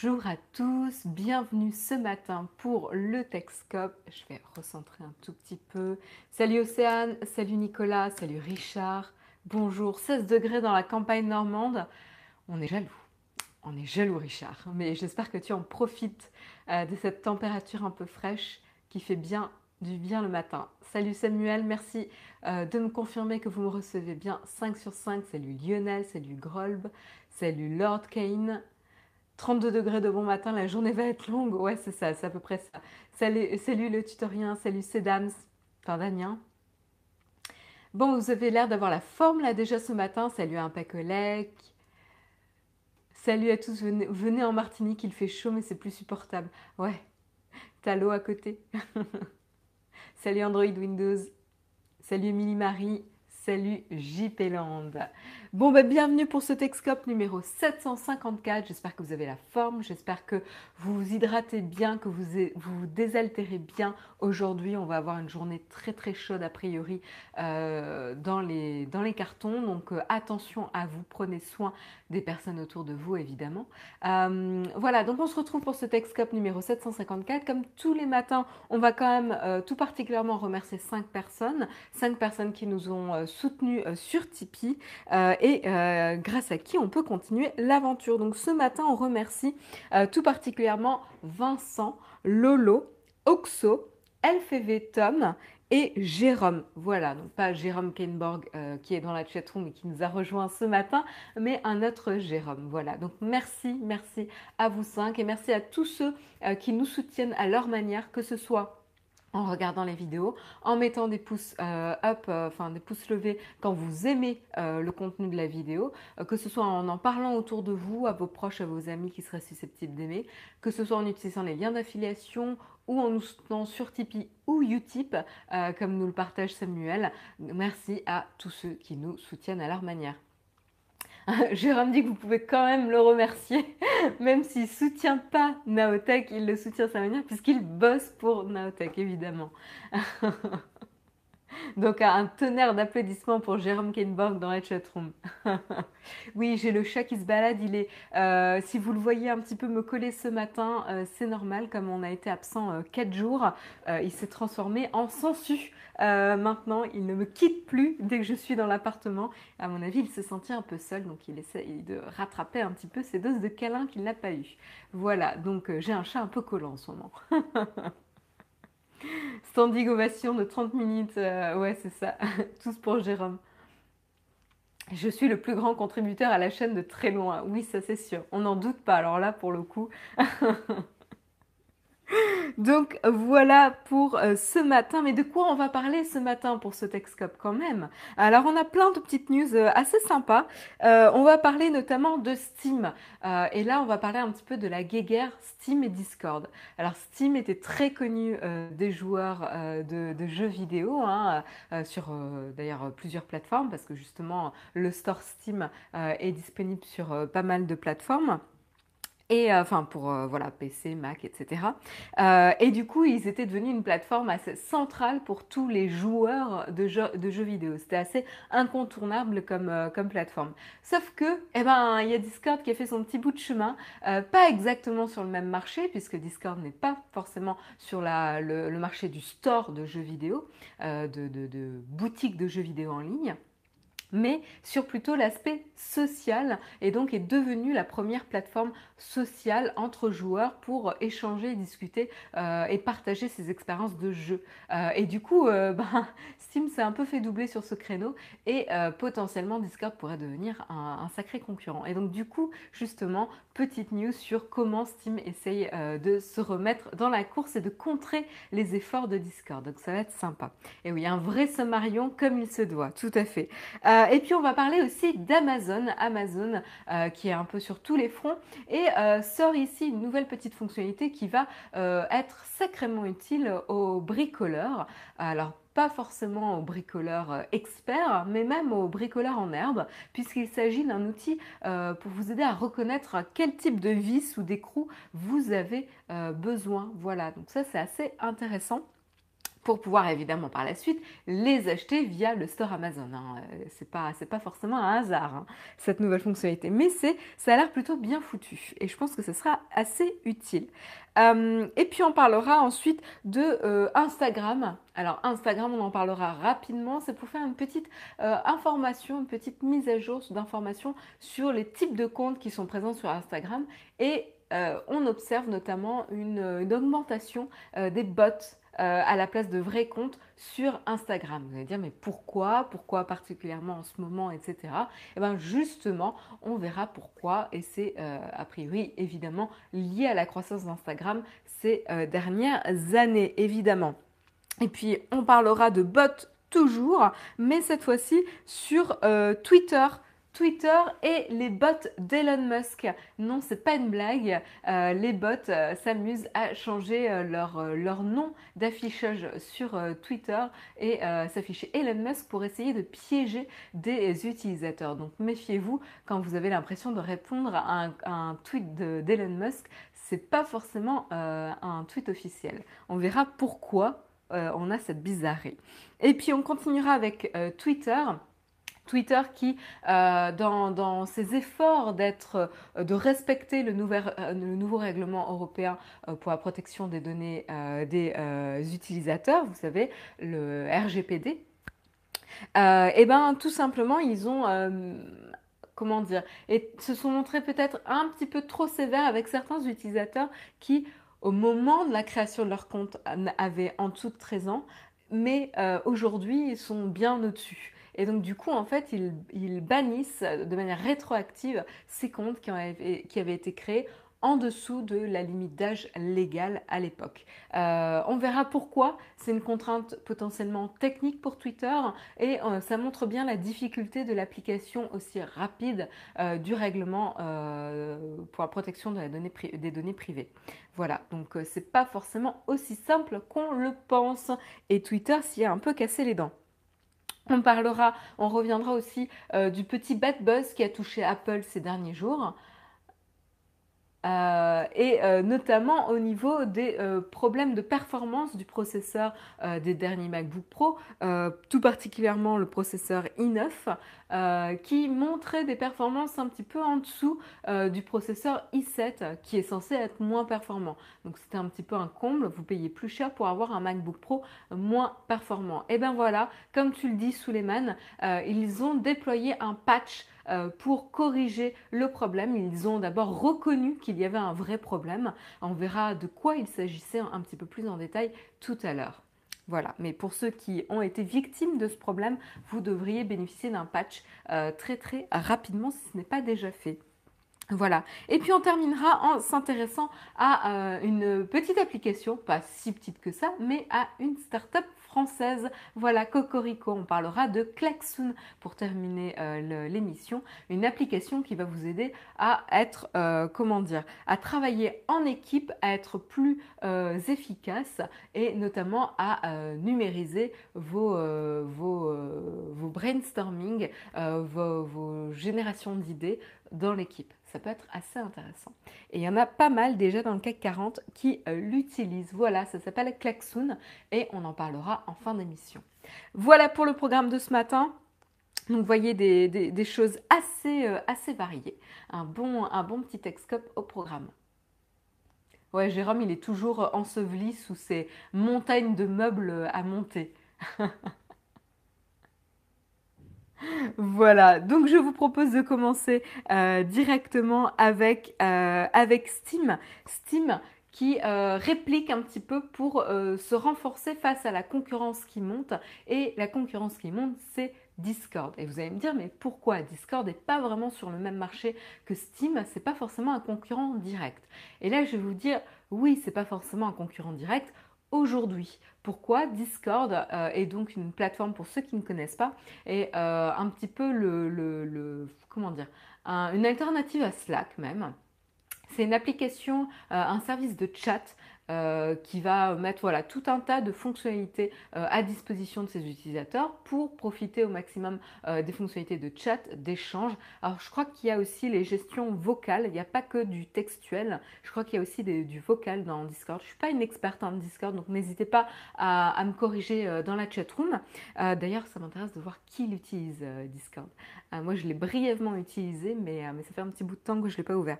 Bonjour à tous, bienvenue ce matin pour le Texcope. Je vais recentrer un tout petit peu. Salut Océane, salut Nicolas, salut Richard. Bonjour, 16 degrés dans la campagne normande. On est jaloux, on est jaloux Richard, mais j'espère que tu en profites euh, de cette température un peu fraîche qui fait bien du bien le matin. Salut Samuel, merci euh, de me confirmer que vous me recevez bien 5 sur 5. Salut Lionel, salut Grolb, salut Lord Kane. 32 degrés de bon matin, la journée va être longue. Ouais, c'est ça, c'est à peu près ça. Salut, le tutorien, salut Sedams, enfin Damien. Bon, vous avez l'air d'avoir la forme là déjà ce matin. Salut un Pacolec. Salut à tous, venez, en Martinique, il fait chaud mais c'est plus supportable. Ouais, t'as l'eau à côté. Salut Android Windows. Salut Emily Marie. Salut JP Land. Bon, bah, bienvenue pour ce Texcope numéro 754. J'espère que vous avez la forme, j'espère que vous vous hydratez bien, que vous vous, désaltérez bien. Aujourd'hui, on va avoir une journée très très chaude a priori euh, dans, les, dans les cartons. Donc euh, attention à vous, prenez soin des personnes autour de vous évidemment. Euh, voilà, donc on se retrouve pour ce Texcope numéro 754. Comme tous les matins, on va quand même tout particulièrement remercier 5 personnes, 5 personnes qui nous ont soutenus sur Tipeee et euh, grâce à qui on peut continuer l'aventure. Donc ce matin, on remercie euh, tout particulièrement Vincent, Lolo, Oxo, LFV Tom et Jérôme. Voilà, donc pas Jérôme Kenborg euh, qui est dans la chatroom et qui nous a rejoint ce matin, mais un autre Jérôme. Voilà, donc merci, merci à vous cinq et merci à tous ceux qui nous soutiennent à leur manière, que ce soit en regardant les vidéos, en mettant des pouces euh, up, euh, enfin des pouces levés quand vous aimez euh, le contenu de la vidéo, que ce soit en en parlant autour de vous, à vos proches, à vos amis qui seraient susceptibles d'aimer, que ce soit en utilisant les liens d'affiliation ou en nous soutenant sur Tipeee ou Utip, comme nous le partage Samuel. Merci à tous ceux qui nous soutiennent à leur manière. Jérôme dit que vous pouvez quand même le remercier, même s'il ne soutient pas Naotech, il le soutient sa manière, puisqu'il bosse pour Naotech, évidemment. Donc un tonnerre d'applaudissements pour Jérôme Kenborg dans la chatroom. oui, j'ai le chat qui se balade. Il est, euh, si vous le voyez un petit peu me coller ce matin, euh, c'est normal. Comme on a été absent 4 euh, jours, il s'est transformé en sensu. maintenant, il ne me quitte plus dès que je suis dans l'appartement. À mon avis, il se sentit un peu seul, donc il essaie de rattraper un petit peu ses doses de câlin qu'il n'a pas eu. Voilà, donc j'ai un chat un peu collant en ce moment. Standing ovation de 30 minutes. Euh, ouais, c'est ça. Tous pour Jérôme. Je suis le plus grand contributeur à la chaîne de très loin. Oui, ça c'est sûr. On n'en doute pas. Alors là, pour le coup. Donc voilà pour euh, ce matin. Mais de quoi on va parler ce matin pour ce Texcope quand même? Alors on a plein de petites news euh, assez sympas. Euh, on va parler notamment de Steam. et là on va parler un petit peu de la guéguerre Steam et Discord. Alors Steam était très connu des joueurs de, jeux vidéo hein, sur d'ailleurs plusieurs plateformes parce que justement le store Steam est disponible sur pas mal de plateformes et euh, enfin pour euh, voilà PC, Mac, etc. Euh, et du coup, ils étaient devenus une plateforme assez centrale pour tous les joueurs de jeux, de jeux vidéo. C'était assez incontournable comme, comme plateforme. Sauf que, eh ben, il y a Discord qui a fait son petit bout de chemin, pas exactement sur le même marché, puisque Discord n'est pas forcément sur la, le, marché du store de jeux vidéo, de, de, de boutiques de jeux vidéo en ligne mais sur plutôt l'aspect social et donc est devenue la première plateforme sociale entre joueurs pour échanger, discuter euh, et partager ses expériences de jeu. Euh, et du coup, euh, ben, Steam s'est un peu fait doubler sur ce créneau et potentiellement Discord pourrait devenir un, sacré concurrent. Et donc du coup, justement, petite news sur comment Steam essaye de se remettre dans la course et de contrer les efforts de Discord. Donc ça va être sympa. Et oui, un vrai sommarion comme il se doit, tout à fait. Et puis on va parler aussi d'Amazon, Amazon euh, qui est un peu sur tous les fronts et euh, sort ici une nouvelle petite fonctionnalité qui va être sacrément utile aux bricoleurs. Alors pas forcément aux bricoleurs experts, mais même aux bricoleurs en herbe, puisqu'il s'agit d'un outil pour vous aider à reconnaître quel type de vis ou d'écrou vous avez besoin. Voilà, donc ça c'est assez intéressant pour pouvoir évidemment par la suite les acheter via le store Amazon. Hein. Euh, c'est pas pas forcément un hasard hein, cette nouvelle fonctionnalité, mais c'est ça a l'air plutôt bien foutu et je pense que ce sera assez utile. Euh, et puis on parlera ensuite de euh, Instagram. Alors Instagram, on en parlera rapidement. C'est pour faire une petite information, une petite mise à jour d'informations sur les types de comptes qui sont présents sur Instagram et on observe notamment une augmentation des bots euh, à la place de vrais comptes sur Instagram. Vous allez dire, mais pourquoi Pourquoi particulièrement en ce moment, etc. Et eh bien justement, on verra pourquoi, et c'est euh, a priori évidemment lié à la croissance d'Instagram ces euh, dernières années, évidemment. Et puis, on parlera de bots toujours, mais cette fois-ci sur Twitter. Twitter et les bots d'Elon Musk. Non, c'est pas une blague. Euh, les bots euh, s'amusent à changer euh, leur, leur, nom d'affichage sur Twitter et s'afficher Elon Musk pour essayer de piéger des utilisateurs. Donc méfiez-vous quand vous avez l'impression de répondre à un, tweet d'Elon Musk. C'est pas forcément un tweet officiel. On verra pourquoi on a cette bizarrerie. Et puis on continuera avec Twitter. Twitter qui, euh, dans, ses efforts euh, de respecter le, euh, nouveau règlement européen pour la protection des données des utilisateurs, vous savez, le RGPD, et eh ben tout simplement ils ont comment dire, et se sont montrés peut-être un petit peu trop sévères avec certains utilisateurs qui, au moment de la création de leur compte, avaient en dessous de 13 ans, mais aujourd'hui, ils sont bien au-dessus. Et donc du coup, en fait, ils, bannissent de manière rétroactive ces comptes qui, avaient été créés en dessous de la limite d'âge légale à l'époque. Euh, on verra pourquoi. C'est une contrainte potentiellement technique pour Twitter et euh, ça montre bien la difficulté de l'application aussi rapide euh, du règlement pour la protection des données privées. Voilà, donc c'est pas forcément aussi simple qu'on le pense et Twitter s'y a un peu cassé les dents. On parlera, on reviendra aussi euh, du petit bad buzz qui a touché Apple ces derniers jours. Euh, et euh, notamment au niveau des euh, problèmes de performance du processeur des derniers MacBook Pro, tout particulièrement le processeur i9, qui montrait des performances un petit peu en dessous du processeur i7, qui est censé être moins performant. Donc c'était un petit peu un comble, vous payez plus cher pour avoir un MacBook Pro moins performant. Et bien voilà, comme tu le dis, Suleiman, ils ont déployé un patch pour corriger le problème. Ils ont d'abord reconnu qu'il y avait un vrai problème. On verra de quoi il s'agissait un petit peu plus en détail tout à l'heure. Voilà, mais pour ceux qui ont été victimes de ce problème, vous devriez bénéficier d'un patch euh, très très rapidement si ce n'est pas déjà fait. Voilà. Et puis on terminera en s'intéressant à euh, une petite application, pas si petite que ça, mais à une start-up Voilà, Cocorico, on parlera de Klaxoon pour terminer euh, l'émission, une application qui va vous aider à être, euh, comment dire, à travailler en équipe, à être plus euh, efficace et notamment à numériser vos, vos, brainstorming, vos générations d'idées dans l'équipe. Ça peut être assez intéressant. Et il y en a pas mal déjà dans le CAC 40 qui euh, l'utilisent. Voilà, ça s'appelle Klaxoon et on en parlera en fin d'émission. Voilà pour le programme de ce matin. Donc, vous voyez des, choses assez, euh, assez variées. Un bon, un bon petit Texcope au programme. Ouais, Jérôme, il est toujours enseveli sous ces montagnes de meubles à monter. Voilà, donc je vous propose de commencer euh, directement avec, euh, avec Steam. Steam qui euh, réplique un petit peu pour se renforcer face à la concurrence qui monte. Et la concurrence qui monte, c'est Discord. Et vous allez me dire, mais pourquoi Discord n'est pas vraiment sur le même marché que Steam? C'est pas forcément un concurrent direct. Et là, je vais vous dire, oui, c'est pas forcément un concurrent direct aujourd'hui. Pourquoi Discord euh, est donc une plateforme pour ceux qui ne connaissent pas et euh, un petit peu le, comment dire une alternative à Slack même. C'est une application, un service de chat euh, qui va mettre voilà, tout un tas de fonctionnalités euh, à disposition de ses utilisateurs pour profiter au maximum euh, des fonctionnalités de chat, d'échange. Alors je crois qu'il y a aussi les gestions vocales, il n'y a pas que du textuel, je crois qu'il y a aussi du vocal dans Discord. Je ne suis pas une experte en Discord, donc n'hésitez pas à, me corriger dans la chat room. D'ailleurs, ça m'intéresse de voir qui l'utilise Discord. moi, je l'ai brièvement utilisé, mais, mais ça fait un petit bout de temps que je ne l'ai pas ouvert.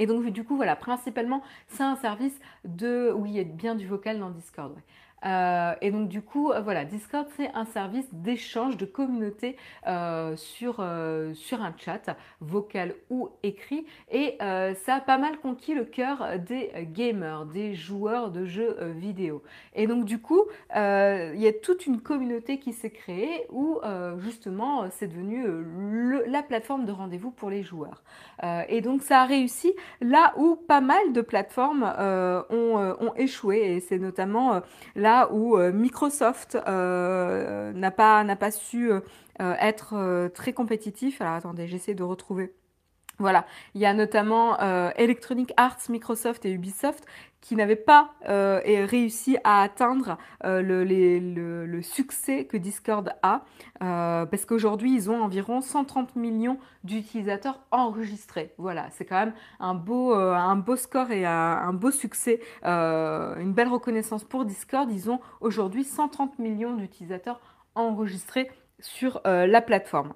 Et donc, du coup, voilà, principalement, c'est un service de, où il y a bien du vocal dans Discord. Euh, et donc du coup, euh, voilà, Discord c'est un service d'échange de communauté euh, sur, sur un chat vocal ou écrit et ça a pas mal conquis le cœur des gamers, des joueurs de jeux vidéo. Et donc du coup, il y a toute une communauté qui s'est créée où justement c'est devenu la plateforme de rendez-vous pour les joueurs. et donc ça a réussi là où pas mal de plateformes ont, échoué et c'est notamment où euh, Microsoft euh, n'a pas, pas su euh, être très compétitif. Alors attendez, j'essaie de retrouver. Voilà, il y a notamment Electronic Arts, Microsoft et Ubisoft qui n'avaient pas euh, réussi à atteindre euh, le, succès que Discord a, euh, parce qu'aujourd'hui, ils ont environ 130 millions d'utilisateurs enregistrés. Voilà, c'est quand même un beau, un beau score et un, beau succès, une belle reconnaissance pour Discord. Ils ont aujourd'hui 130 millions d'utilisateurs enregistrés sur la plateforme.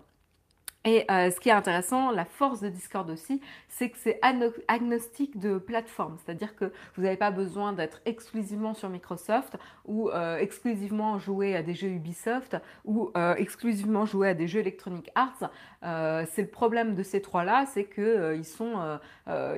Et ce qui est intéressant, la force de Discord aussi, c'est que c'est agnostique de plateforme, c'est-à-dire que vous n'avez pas besoin d'être exclusivement sur Microsoft ou euh, exclusivement jouer à des jeux Ubisoft ou euh, exclusivement jouer à des jeux Electronic Arts. Euh, c'est le problème de ces trois-là, c'est qu'ils sont,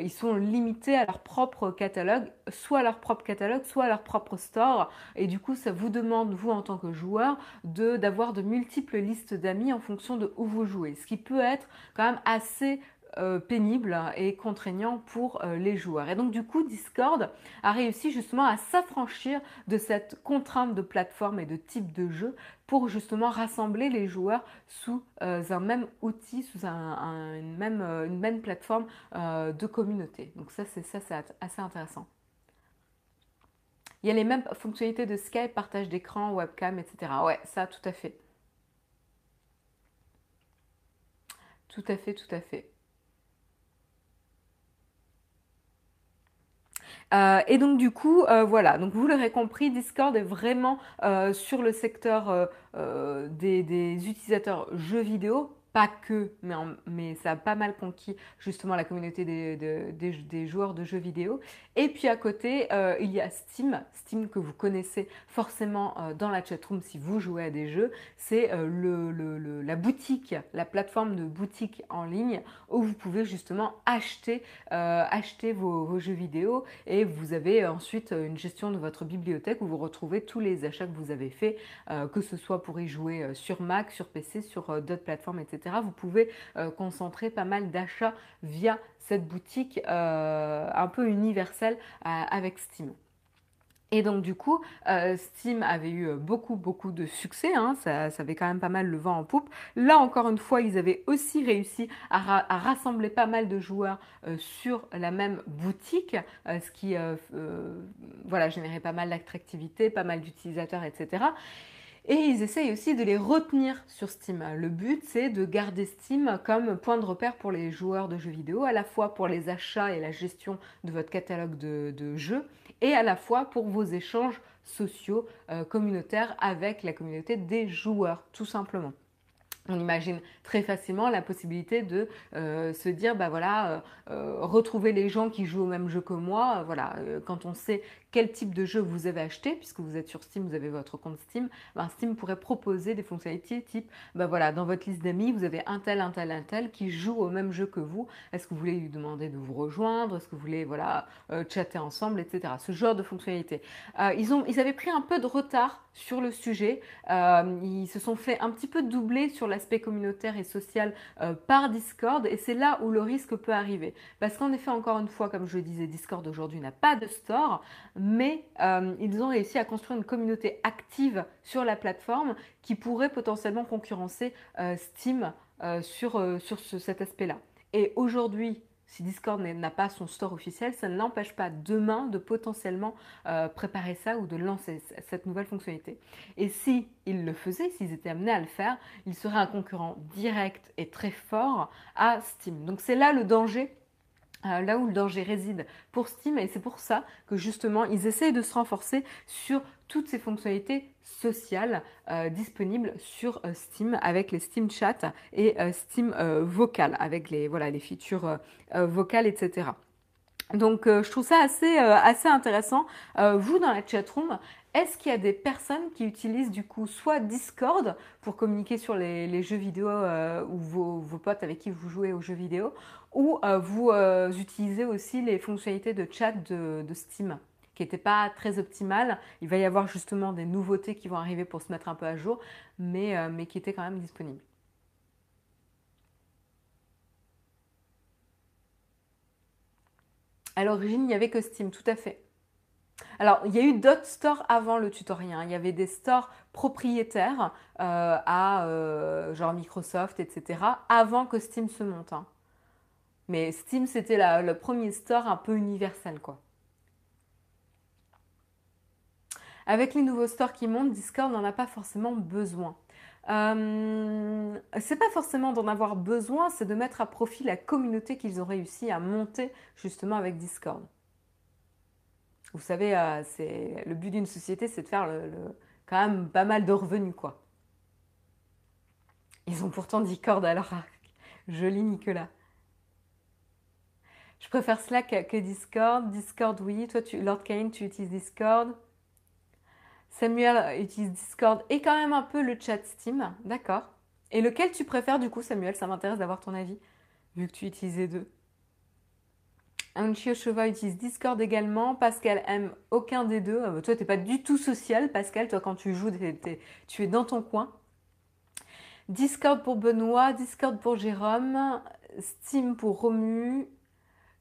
ils sont limités à leur propre catalogue, soit leur propre catalogue, soit leur propre store. Et du coup, ça vous demande, vous en tant que joueur, d'avoir de, de multiples listes d'amis en fonction de où vous jouez, ce qui peut être quand même assez euh, pénible et contraignant pour euh, les joueurs. Et donc du coup, Discord a réussi justement à s'affranchir de cette contrainte de plateforme et de type de jeu pour justement rassembler les joueurs sous euh, un même outil, sous une, même, une, même, plateforme de communauté. Donc ça, c'est ça, c'est assez intéressant. Il y a les mêmes fonctionnalités de Skype, partage d'écran, webcam, etc. Ouais, ça, tout à fait. Tout à fait, tout à fait. Euh, et donc du coup, euh, voilà, donc vous l'aurez compris, Discord est vraiment euh, sur le secteur des, des, utilisateurs jeux vidéo, pas que, mais, ça a pas mal conquis justement la communauté des, joueurs de jeux vidéo. Et puis à côté, euh, il y a Steam, Steam que vous connaissez forcément euh, dans la chatroom si vous jouez à des jeux. C'est euh, la boutique, la plateforme de boutique en ligne où vous pouvez justement acheter, vos, jeux vidéo et vous avez ensuite une gestion de votre bibliothèque où vous retrouvez tous les achats que vous avez faits, que ce soit pour y jouer sur Mac, sur PC, sur d'autres plateformes, etc vous pouvez euh, concentrer pas mal d'achats via cette boutique euh, un peu universelle euh, avec Steam. Et donc du coup, Steam avait eu beaucoup beaucoup de succès, hein. ça, avait quand même pas mal le vent en poupe. Là encore une fois, ils avaient aussi réussi à, rassembler pas mal de joueurs sur la même boutique, ce qui voilà générait pas mal d'attractivité, pas mal d'utilisateurs, etc. Et ils essayent aussi de les retenir sur Steam. Le but, c'est de garder Steam comme point de repère pour les joueurs de jeux vidéo, à la fois pour les achats et la gestion de votre catalogue de, jeux, et à la fois pour vos échanges sociaux, euh, communautaires avec la communauté des joueurs, tout simplement on imagine très facilement la possibilité de euh, se dire bah voilà euh, retrouver les gens qui jouent au même jeu que moi voilà quand on sait quel type de jeu vous avez acheté puisque vous êtes sur Steam vous avez votre compte Steam ben, Steam pourrait proposer des fonctionnalités type bah voilà dans votre liste d'amis vous avez un tel un tel un tel qui joue au même jeu que vous. Est-ce que vous voulez lui demander de vous rejoindre? Est-ce que vous voulez voilà chatter ensemble etc ce genre de fonctionnalités. Ils ont avaient pris un peu de retard sur le sujet. Ils se sont fait un petit peu doubler sur la l'aspect communautaire et social euh, par Discord et c'est là où le risque peut arriver. Parce qu'en effet, encore une fois, comme je le disais, Discord aujourd'hui n'a pas de store, euh, ils ont réussi à construire une communauté active sur la plateforme qui pourrait potentiellement concurrencer euh, Steam sur, sur cet aspect-là. Et aujourd'hui, si Discord n'a pas son store officiel, ça ne l'empêche pas demain de potentiellement euh, préparer ça ou de lancer cette nouvelle fonctionnalité. Et si ils le faisaient, s'ils étaient amenés à le faire, ils seraient un concurrent direct et très fort à Steam. Donc c'est là le danger euh, là où le danger réside pour Steam et c'est pour ça que justement ils essayent de se renforcer sur toutes ces fonctionnalités sociales euh, disponibles sur euh, Steam avec les Steam Chat et Steam Vocal avec les, voilà, features vocales, etc. Donc je trouve ça assez, assez intéressant. vous dans la chatroom, est-ce qu'il y a des personnes qui utilisent du coup soit Discord pour communiquer sur les, jeux vidéo ou vos, potes avec qui vous jouez aux jeux vidéo ou euh, vous euh, utilisez aussi les fonctionnalités de chat de, Steam qui n'étaient pas très optimales. Il va y avoir justement des nouveautés qui vont arriver pour se mettre un peu à jour, mais, euh, mais qui étaient quand même disponibles. À l'origine, il n'y avait que Steam, tout à fait. Alors, il y a eu d'autres stores avant le tutoriel. Hein. Il y avait des stores propriétaires à genre Microsoft, etc. avant que Steam se monte. Hein. Mais Steam, c'était le premier store un peu universel. Avec les nouveaux stores qui montent, Discord n'en a pas forcément besoin. Euh, c'est pas forcément d'en avoir besoin, c'est de mettre à profit la communauté qu'ils ont réussi à monter justement avec Discord. Vous savez, euh, c'est le but d'une société, c'est de faire quand même pas mal de revenus, quoi. Ils ont pourtant Discord à leur arc. Joli Nicolas. Je préfère Slack que Discord. Discord, oui. Toi, Lord Kane, tu utilises Discord. Samuel utilise Discord et quand même un peu le chat Steam. D'accord. Et lequel tu préfères du coup, Samuel? Ça m'intéresse d'avoir ton avis, vu que tu utilises les deux. Anchio Chova utilise Discord également. Pascal aime aucun des deux. Euh, toi, tu n'es pas du tout social, Pascal. Toi, quand tu joues, tu es dans ton coin. Discord pour Benoît, Discord pour Jérôme, Steam pour Romu,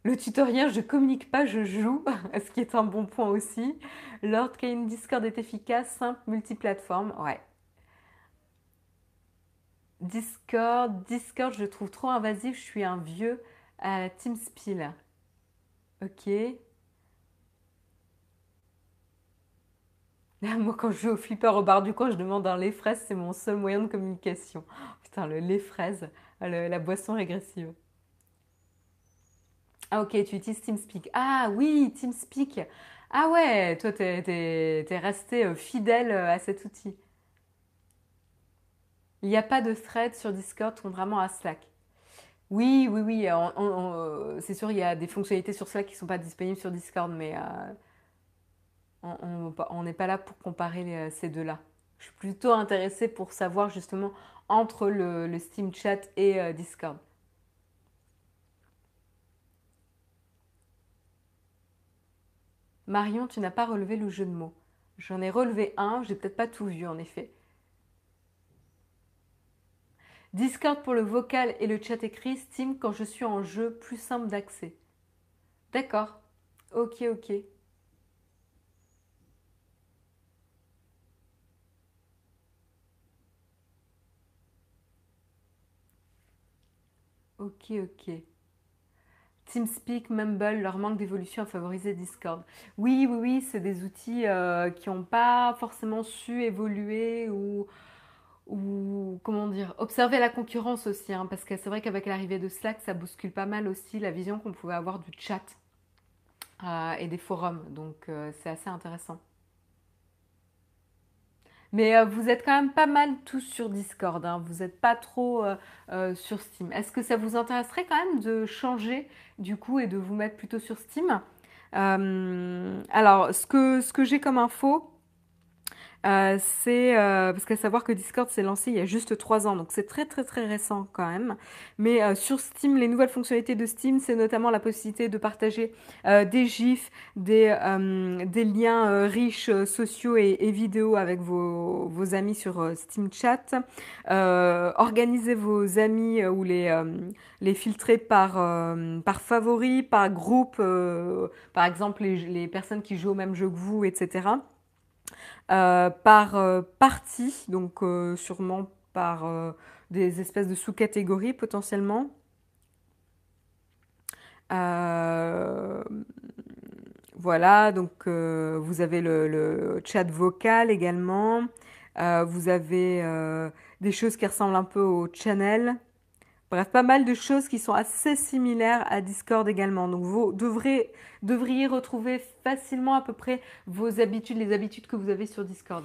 le tutoriel, je communique pas, je joue, ce qui est un bon point aussi. Lord Kane Discord est efficace, simple, multiplateforme, ouais. Discord, Discord, je trouve trop invasif, je suis un vieux à TeamSpeak. Ok. Moi, quand je joue au flipper au bar du coin, je demande un lait fraise, c'est mon seul moyen de communication. Putain, le lait fraise, la boisson régressive. Ah ok, tu utilises TeamSpeak. Ah oui, TeamSpeak. Ah ouais, toi, tu es, resté euh, fidèle euh, à cet outil. Il n'y a pas de thread sur Discord, on vraiment à Slack. Oui, oui, oui, euh, c'est sûr, il y a des fonctionnalités sur Slack qui ne sont pas disponibles sur Discord, mais on n'est pas là pour comparer ces deux-là. Je suis plutôt intéressée pour savoir justement entre le Steam Chat et Discord. Marion, tu n'as pas relevé le jeu de mots. J'en ai relevé un, j'ai peut-être pas tout vu en effet. Discord pour le vocal et le chat écrit, Steam quand je suis en jeu, plus simple d'accès. D'accord. Ok, ok. Ok, ok. TeamSpeak, Mumble, leur manque d'évolution a favorisé Discord. Oui, oui, oui, c'est des outils euh, qui n'ont pas forcément su évoluer ou, ou, comment dire, observer la concurrence aussi. Hein, parce que c'est vrai qu'avec l'arrivée de Slack, ça bouscule pas mal aussi la vision qu'on pouvait avoir du chat euh, et des forums. Donc euh, c'est assez intéressant. Mais euh, vous êtes quand même pas mal tous sur Discord, hein. vous n'êtes pas trop sur Steam. Est-ce que ça vous intéresserait quand même de changer du coup et de vous mettre plutôt sur Steam? Alors, ce que, ce que j'ai comme info, euh, c'est euh, parce qu'à savoir que Discord s'est lancé il y a juste trois ans, donc c'est très très très récent quand même. Mais euh, sur Steam, les nouvelles fonctionnalités de Steam, c'est notamment la possibilité de partager des gifs, des, des liens riches sociaux et, vidéos avec vos, vos amis sur Steam Chat, organiser vos amis ou les, les filtrer par, par favoris, par groupe, par exemple les, les personnes qui jouent au même jeu que vous, etc. Euh, par euh, partie, donc euh, sûrement par des espèces de sous-catégories potentiellement. voilà, donc vous avez le, chat vocal également. vous avez des choses qui ressemblent un peu au channel. Bref, pas mal de choses qui sont assez similaires à Discord également. Donc vous devrez, devriez retrouver facilement à peu près vos habitudes, les habitudes que vous avez sur Discord.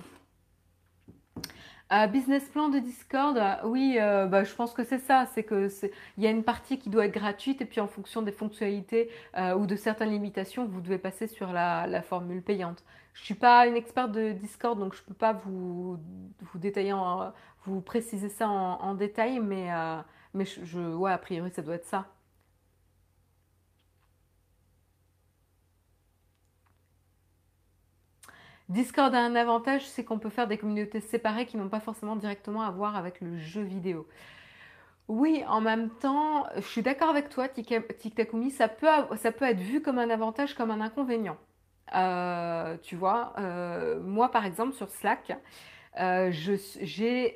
Euh, business plan de Discord, euh, oui, euh, bah, je pense que c'est ça. C'est que il y a une partie qui doit être gratuite et puis en fonction des fonctionnalités ou de certaines limitations, vous devez passer sur la, formule payante. Je suis pas une experte de Discord, donc je peux pas vous, vous détailler, vous préciser ça en, détail, mais mais je, ouais, a priori, ça doit être ça. Discord a un avantage, c'est qu'on peut faire des communautés séparées qui n'ont pas forcément directement à voir avec le jeu vidéo. Oui, en même temps, je suis d'accord avec toi, TikTakumi, ça peut, ça peut être vu comme un avantage, comme un inconvénient. Euh, tu vois, euh, moi par exemple sur Slack, euh, j'ai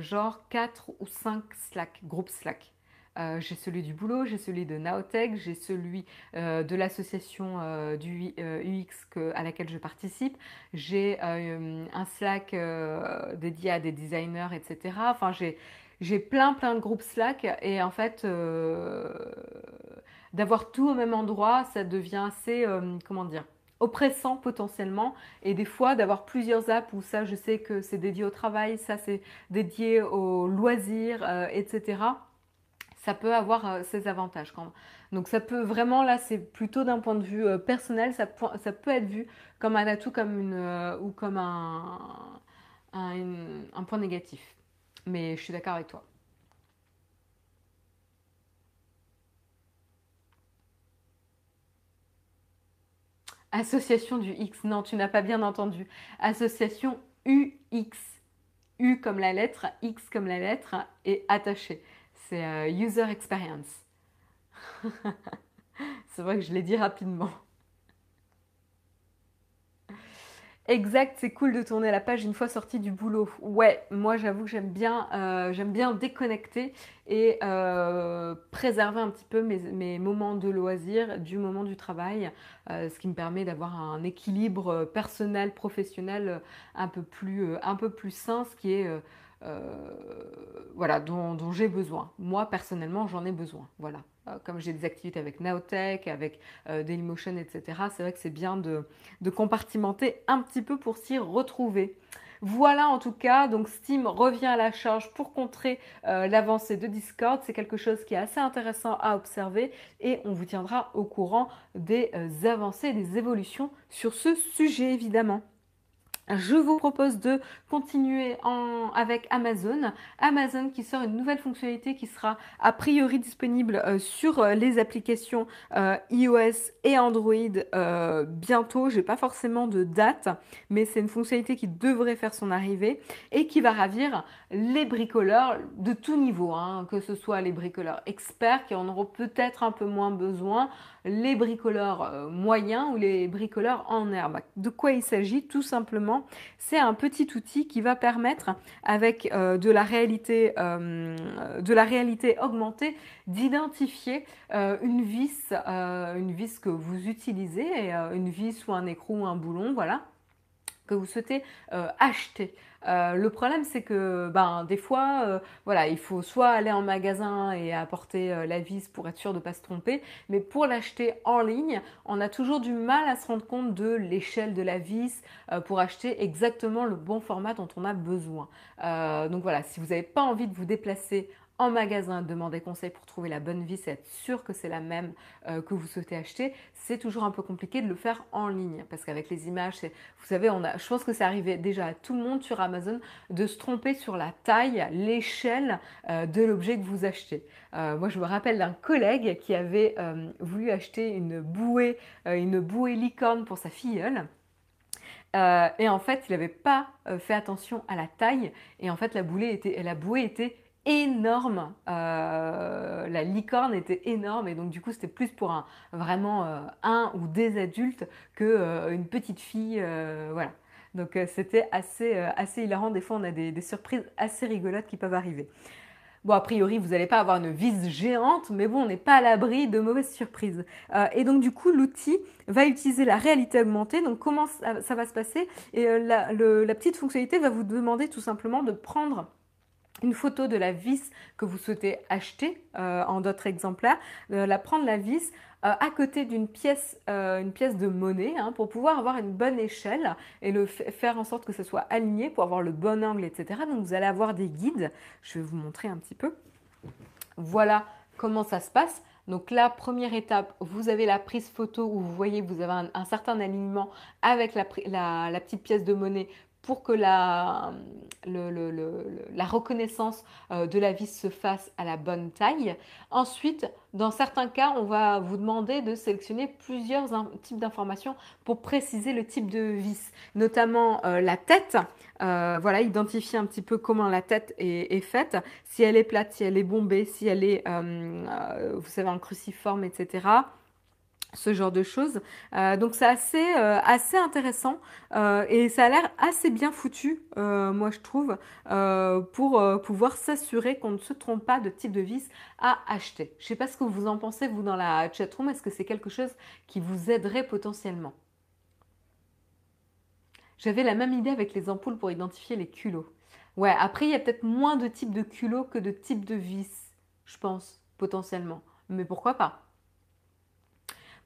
genre 4 ou 5 Slack, groupes Slack. Euh, j'ai celui du boulot, j'ai celui de Naotech, j'ai celui euh, de l'association euh, du UX à laquelle je participe, j'ai un Slack dédié à des designers, etc. Enfin, j'ai plein plein de groupes Slack et en fait d'avoir tout au même endroit, ça devient assez comment dire oppressant potentiellement et des fois d'avoir plusieurs apps où ça je sais que c'est dédié au travail, ça c'est dédié aux loisirs, etc ça peut avoir euh, ses avantages. Quand Donc ça peut vraiment, là, c'est plutôt d'un point de vue euh, personnel, ça, peut être vu comme un atout comme une, euh, ou comme un, point négatif. Mais je suis d'accord avec toi. Association du X. Non, tu n'as pas bien entendu. Association UX. U comme la lettre, X comme la lettre et attaché c'est euh, User Experience. c'est vrai que je l'ai dit rapidement. Exact, c'est cool de tourner la page une fois sortie du boulot. Ouais, moi j'avoue que j'aime bien, euh, bien déconnecter et euh, préserver un petit peu mes, moments de loisir du moment du travail, ce qui me permet d'avoir un équilibre personnel, professionnel un peu plus, un peu plus sain, ce qui est euh, voilà, dont, j'ai besoin. Moi, personnellement, j'en ai besoin. Voilà. Euh, comme j'ai des activités avec Naotech, avec euh, Dailymotion, etc., c'est vrai que c'est bien de, compartimenter un petit peu pour s'y retrouver. Voilà en tout cas, donc Steam revient à la charge pour contrer l'avancée de Discord. C'est quelque chose qui est assez intéressant à observer et on vous tiendra au courant des avancées, des évolutions sur ce sujet évidemment. Je vous propose de continuer avec Amazon. Amazon qui sort une nouvelle fonctionnalité qui sera a priori disponible euh, sur euh, les applications euh, iOS et Android bientôt. J'ai pas forcément de date, mais c'est une fonctionnalité qui devrait faire son arrivée et qui va ravir les bricoleurs de tout niveau, hein, que ce soit les bricoleurs experts qui en auront peut-être un peu moins besoin, les bricoleurs moyens ou les bricoleurs en herbe. De quoi il s'agit? Tout simplement c'est un petit outil qui va permettre, avec euh, de, la réalité, euh, de la réalité augmentée, d'identifier euh, une vis, une vis que vous utilisez, une vis ou un écrou ou un boulon, voilà, que vous souhaitez acheter. Euh, le problème, c'est que ben, des fois, euh, voilà, il faut soit aller en magasin et apporter euh, la vis pour être sûr de ne pas se tromper, mais pour l'acheter en ligne, on a toujours du mal à se rendre compte de l'échelle de la vis pour acheter exactement le bon format dont on a besoin. donc voilà, si vous n'avez pas envie de vous déplacer en magasin, demander conseil pour trouver la bonne vis et être sûr que c'est la même euh, que vous souhaitez acheter, c'est toujours un peu compliqué de le faire en ligne parce qu'avec les images, vous savez, on a, je pense que c'est arrivé déjà à tout le monde sur Amazon de se tromper sur la taille, l'échelle euh, de l'objet que vous achetez. Euh, moi, je me rappelle d'un collègue qui avait voulu acheter une bouée, une bouée licorne pour sa filleule. et en fait, il n'avait pas fait attention à la taille. Et en fait, la, était, la bouée était énorme. Euh, la licorne était énorme et donc du coup c'était plus pour un vraiment euh, un ou des adultes que euh, une petite fille. voilà. Donc c'était assez, hilarant. Des fois on a des, surprises assez rigolotes qui peuvent arriver. Bon, a priori, vous n'allez pas avoir une vis géante, mais bon, on n'est pas à l'abri de mauvaises surprises. Et donc, du coup, l'outil va utiliser la réalité augmentée. Donc, comment ça, va se passer? Et la, petite fonctionnalité va vous demander tout simplement de prendre une photo de la vis que vous souhaitez acheter euh, en d'autres exemplaires, la prendre la vis, euh, à côté d'une pièce, euh, de monnaie hein, pour pouvoir avoir une bonne échelle et le faire en sorte que ce soit aligné pour avoir le bon angle, etc. Donc vous allez avoir des guides. Je vais vous montrer un petit peu. Voilà comment ça se passe. Donc la première étape, vous avez la prise photo où vous voyez vous avez un, certain alignement avec la, petite pièce de monnaie pour que la, la reconnaissance euh, de la vis se fasse à la bonne taille. Ensuite, dans certains cas, on va vous demander de sélectionner plusieurs types d'informations pour préciser le type de vis, notamment euh, la tête. Euh, voilà, identifier un petit peu comment la tête est, faite, si elle est plate, si elle est bombée, si elle est, vous savez, en cruciforme, etc ce genre de choses. Euh, donc c'est assez, euh, intéressant euh, et ça a l'air assez bien foutu, moi je trouve, pour pouvoir s'assurer qu'on ne se trompe pas de type de vis à acheter. Je ne sais pas ce que vous en pensez, vous, dans la chatroom. Est-ce que c'est quelque chose qui vous aiderait potentiellement? J'avais la même idée avec les ampoules pour identifier les culots. Ouais, après, il y a peut-être moins de types de culots que de types de vis, je pense, potentiellement. Mais pourquoi pas?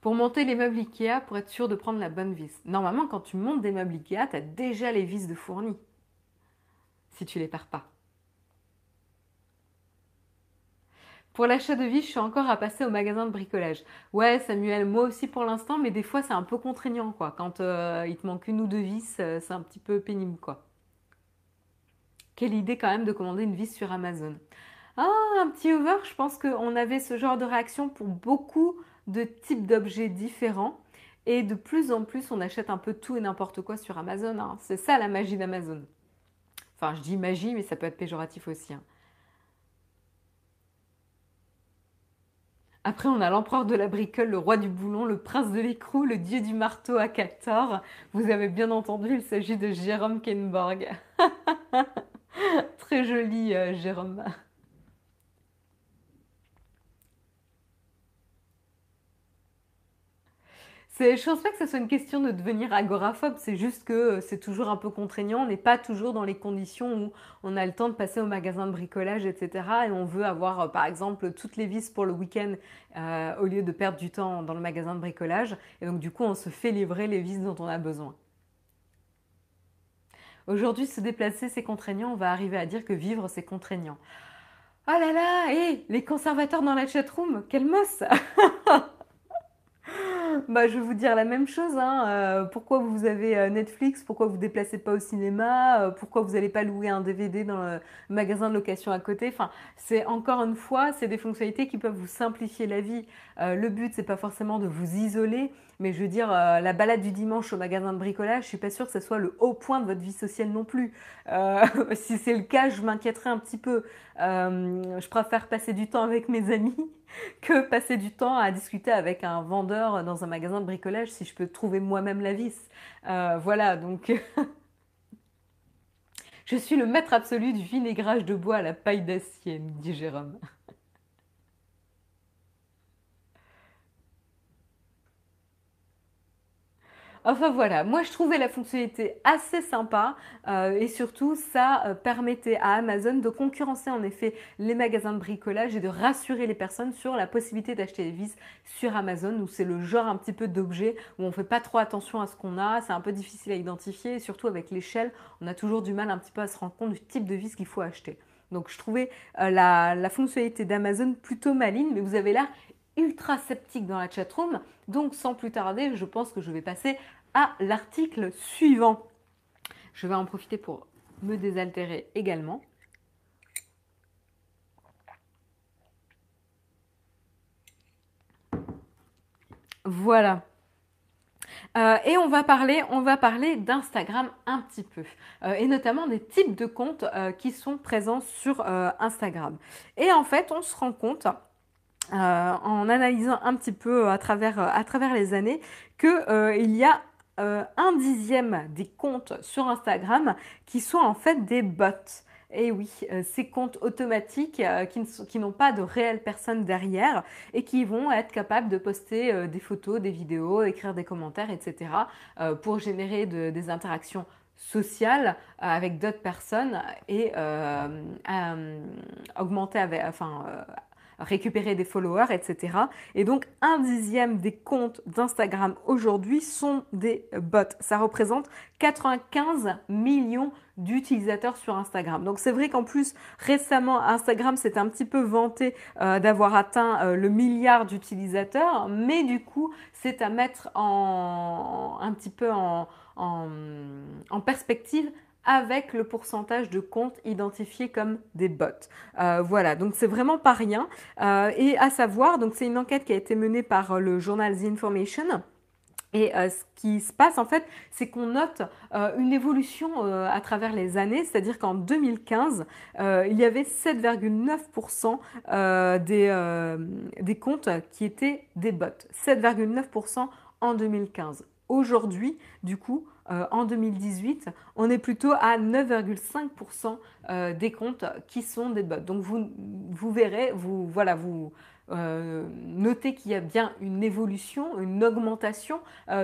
Pour monter les meubles Ikea, pour être sûr de prendre la bonne vis. Normalement, quand tu montes des meubles Ikea, tu as déjà les vis de fourni. Si tu les perds pas. Pour l'achat de vis, je suis encore à passer au magasin de bricolage. Ouais, Samuel, moi aussi pour l'instant, mais des fois c'est un peu contraignant quoi. Quand euh, il te manque une ou deux vis, euh, c'est un petit peu pénible quoi. Quelle idée quand même de commander une vis sur Amazon. Ah, un petit over, je pense qu'on avait ce genre de réaction pour beaucoup de types d'objets différents. Et de plus en plus, on achète un peu tout et n'importe quoi sur Amazon. Hein. C'est ça la magie d'Amazon. Enfin, je dis magie, mais ça peut être péjoratif aussi. Hein. Après, on a l'empereur de la bricole, le roi du boulon, le prince de l'écrou, le dieu du marteau à 14. Vous avez bien entendu, il s'agit de Jérôme Kenborg. Très joli, euh, Jérôme. Je pense pas que ce soit une question de devenir agoraphobe, c'est juste que euh, c'est toujours un peu contraignant. On n'est pas toujours dans les conditions où on a le temps de passer au magasin de bricolage, etc. Et on veut avoir, euh, par exemple, toutes les vis pour le week-end euh, au lieu de perdre du temps dans le magasin de bricolage. Et donc, du coup, on se fait livrer les vis dont on a besoin. Aujourd'hui, se déplacer, c'est contraignant. On va arriver à dire que vivre, c'est contraignant. Oh là là, hé, les conservateurs dans la chatroom, quelle mosse bah, je vais vous dire la même chose. Hein. Euh, pourquoi vous avez euh, Netflix Pourquoi vous ne déplacez pas au cinéma euh, Pourquoi vous n'allez pas louer un DVD dans le magasin de location à côté Enfin, c'est encore une fois, c'est des fonctionnalités qui peuvent vous simplifier la vie. le but, c'est pas forcément de vous isoler, mais je veux dire, la balade du dimanche au magasin de bricolage, je suis pas sûre que ce soit le haut point de votre vie sociale non plus. si c'est le cas, je m'inquiéterais un petit peu. je préfère passer du temps avec mes amis que passer du temps à discuter avec un vendeur dans un magasin de bricolage si je peux trouver moi-même la vis. Euh, voilà, donc je suis le maître absolu du vinaigrage de bois à la paille d'acier, dit Jérôme. Enfin voilà, moi je trouvais la fonctionnalité assez sympa euh, et surtout ça euh, permettait à Amazon de concurrencer en effet les magasins de bricolage et de rassurer les personnes sur la possibilité d'acheter des vis sur Amazon où c'est le genre un petit peu d'objet où on fait pas trop attention à ce qu'on a, c'est un peu difficile à identifier et surtout avec l'échelle on a toujours du mal un petit peu à se rendre compte du type de vis qu'il faut acheter. Donc je trouvais euh, la, la fonctionnalité d'Amazon plutôt maligne mais vous avez l'air ultra sceptique dans la chatroom. Donc sans plus tarder, je pense que je vais passer à l'article suivant. Je vais en profiter pour me désaltérer également. Voilà. Euh, et on va parler, on va parler d'Instagram un petit peu, euh, et notamment des types de comptes euh, qui sont présents sur Instagram. Et en fait, on se rend compte en analysant un petit peu à travers, à travers les années qu'il y a euh, un dixième des comptes sur Instagram qui sont en fait des bots. Et oui, euh, ces comptes automatiques euh, qui n'ont pas de réelles personnes derrière et qui vont être capables de poster des photos, des vidéos, écrire des commentaires, etc. pour générer des interactions sociales avec d'autres personnes et augmenter, enfin, récupérer des followers, etc. Et donc, un dixième des comptes d'Instagram aujourd'hui sont des bots. Ça représente 95 millions d'utilisateurs sur Instagram. Donc c'est vrai qu'en plus récemment Instagram s'est un petit peu vanté euh, d'avoir atteint euh, le milliard d'utilisateurs, mais du coup c'est à mettre en, un petit peu en, en perspective avec le pourcentage de comptes identifiés comme des bots. Euh, voilà, donc c'est vraiment pas rien. Euh, et à savoir, donc c'est une enquête qui a été menée par euh, le journal The Information. Et ce qui se passe en fait, c'est qu'on note une évolution à travers les années, c'est-à-dire qu'en 2015, il y avait 7,9% des, des comptes qui étaient des bots. 7,9% en 2015. Aujourd'hui, du coup, euh, en 2018, on est plutôt à 9,5% euh, des comptes qui sont des bots. Donc vous, verrez, vous, voilà, vous, euh, notez qu'il y a bien une évolution, une augmentation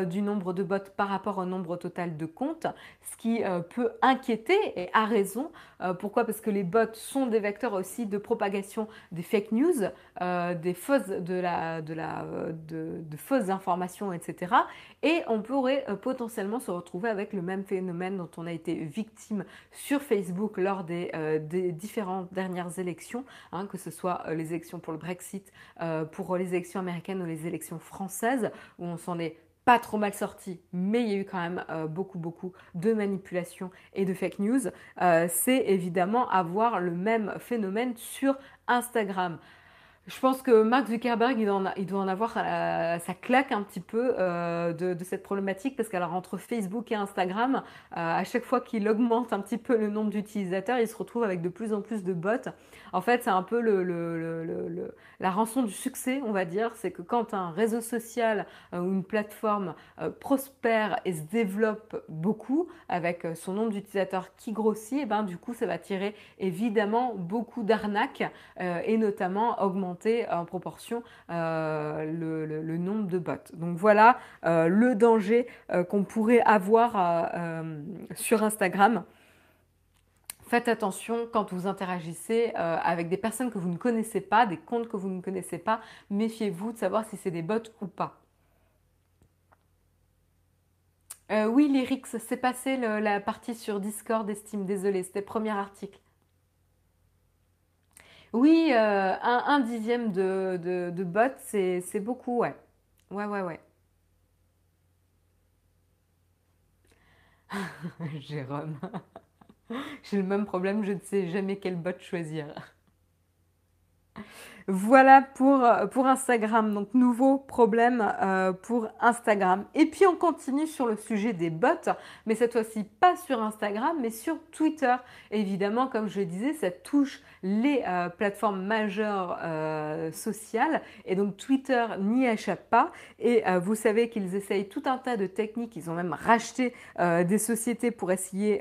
du nombre de bots par rapport au nombre total de comptes, ce qui peut inquiéter et à raison. Pourquoi? Parce que les bots sont des vecteurs aussi de propagation des fake news, des fausses, de de fausses informations, etc. Et on pourrait potentiellement se retrouver avec le même phénomène dont on a été victime sur Facebook lors des, différentes dernières élections, hein, que ce soit les élections pour le Brexit, euh, pour les élections américaines ou les élections françaises, où on s'en est pas trop mal sorti, mais il y a eu quand même euh, beaucoup, beaucoup de manipulations et de fake news, euh, c'est évidemment avoir le même phénomène sur Instagram. Je pense que Mark Zuckerberg, il doit en, avoir euh, sa claque un petit peu euh, de, cette problématique parce qu'alors entre Facebook et Instagram, euh, à chaque fois qu'il augmente un petit peu le nombre d'utilisateurs, il se retrouve avec de plus en plus de bots. En fait, c'est un peu la rançon du succès, on va dire. C'est que quand un réseau social ou une plateforme prospère et se développe beaucoup avec son nombre d'utilisateurs qui grossit, et eh ben, du coup, ça va tirer évidemment beaucoup d'arnaques et notamment augmenter en proportion euh, le, nombre de bots. Donc voilà euh, le danger euh, qu'on pourrait avoir sur Instagram. Faites attention quand vous interagissez avec des personnes que vous ne connaissez pas, des comptes que vous ne connaissez pas. Méfiez-vous de savoir si c'est des bots ou pas. oui, Lyrix, c'est passé la partie sur Discord, estime, désolé, c'était le premier article. Oui, euh, un, dixième de, de, c'est beaucoup, ouais. Ouais, ouais, ouais. Jérôme. J'ai le même problème, je ne sais jamais quel bot choisir. Voilà pour, pour Instagram. Donc, nouveau problème euh, pour Instagram. Et puis, on continue sur le sujet des bots, mais cette fois-ci pas sur Instagram, mais sur Twitter. évidemment, comme je disais, ça touche les euh, plateformes majeures euh, sociales. Et donc, Twitter n'y échappe pas. Et vous savez qu'ils essayent tout un tas de techniques. Ils ont même racheté des sociétés pour essayer,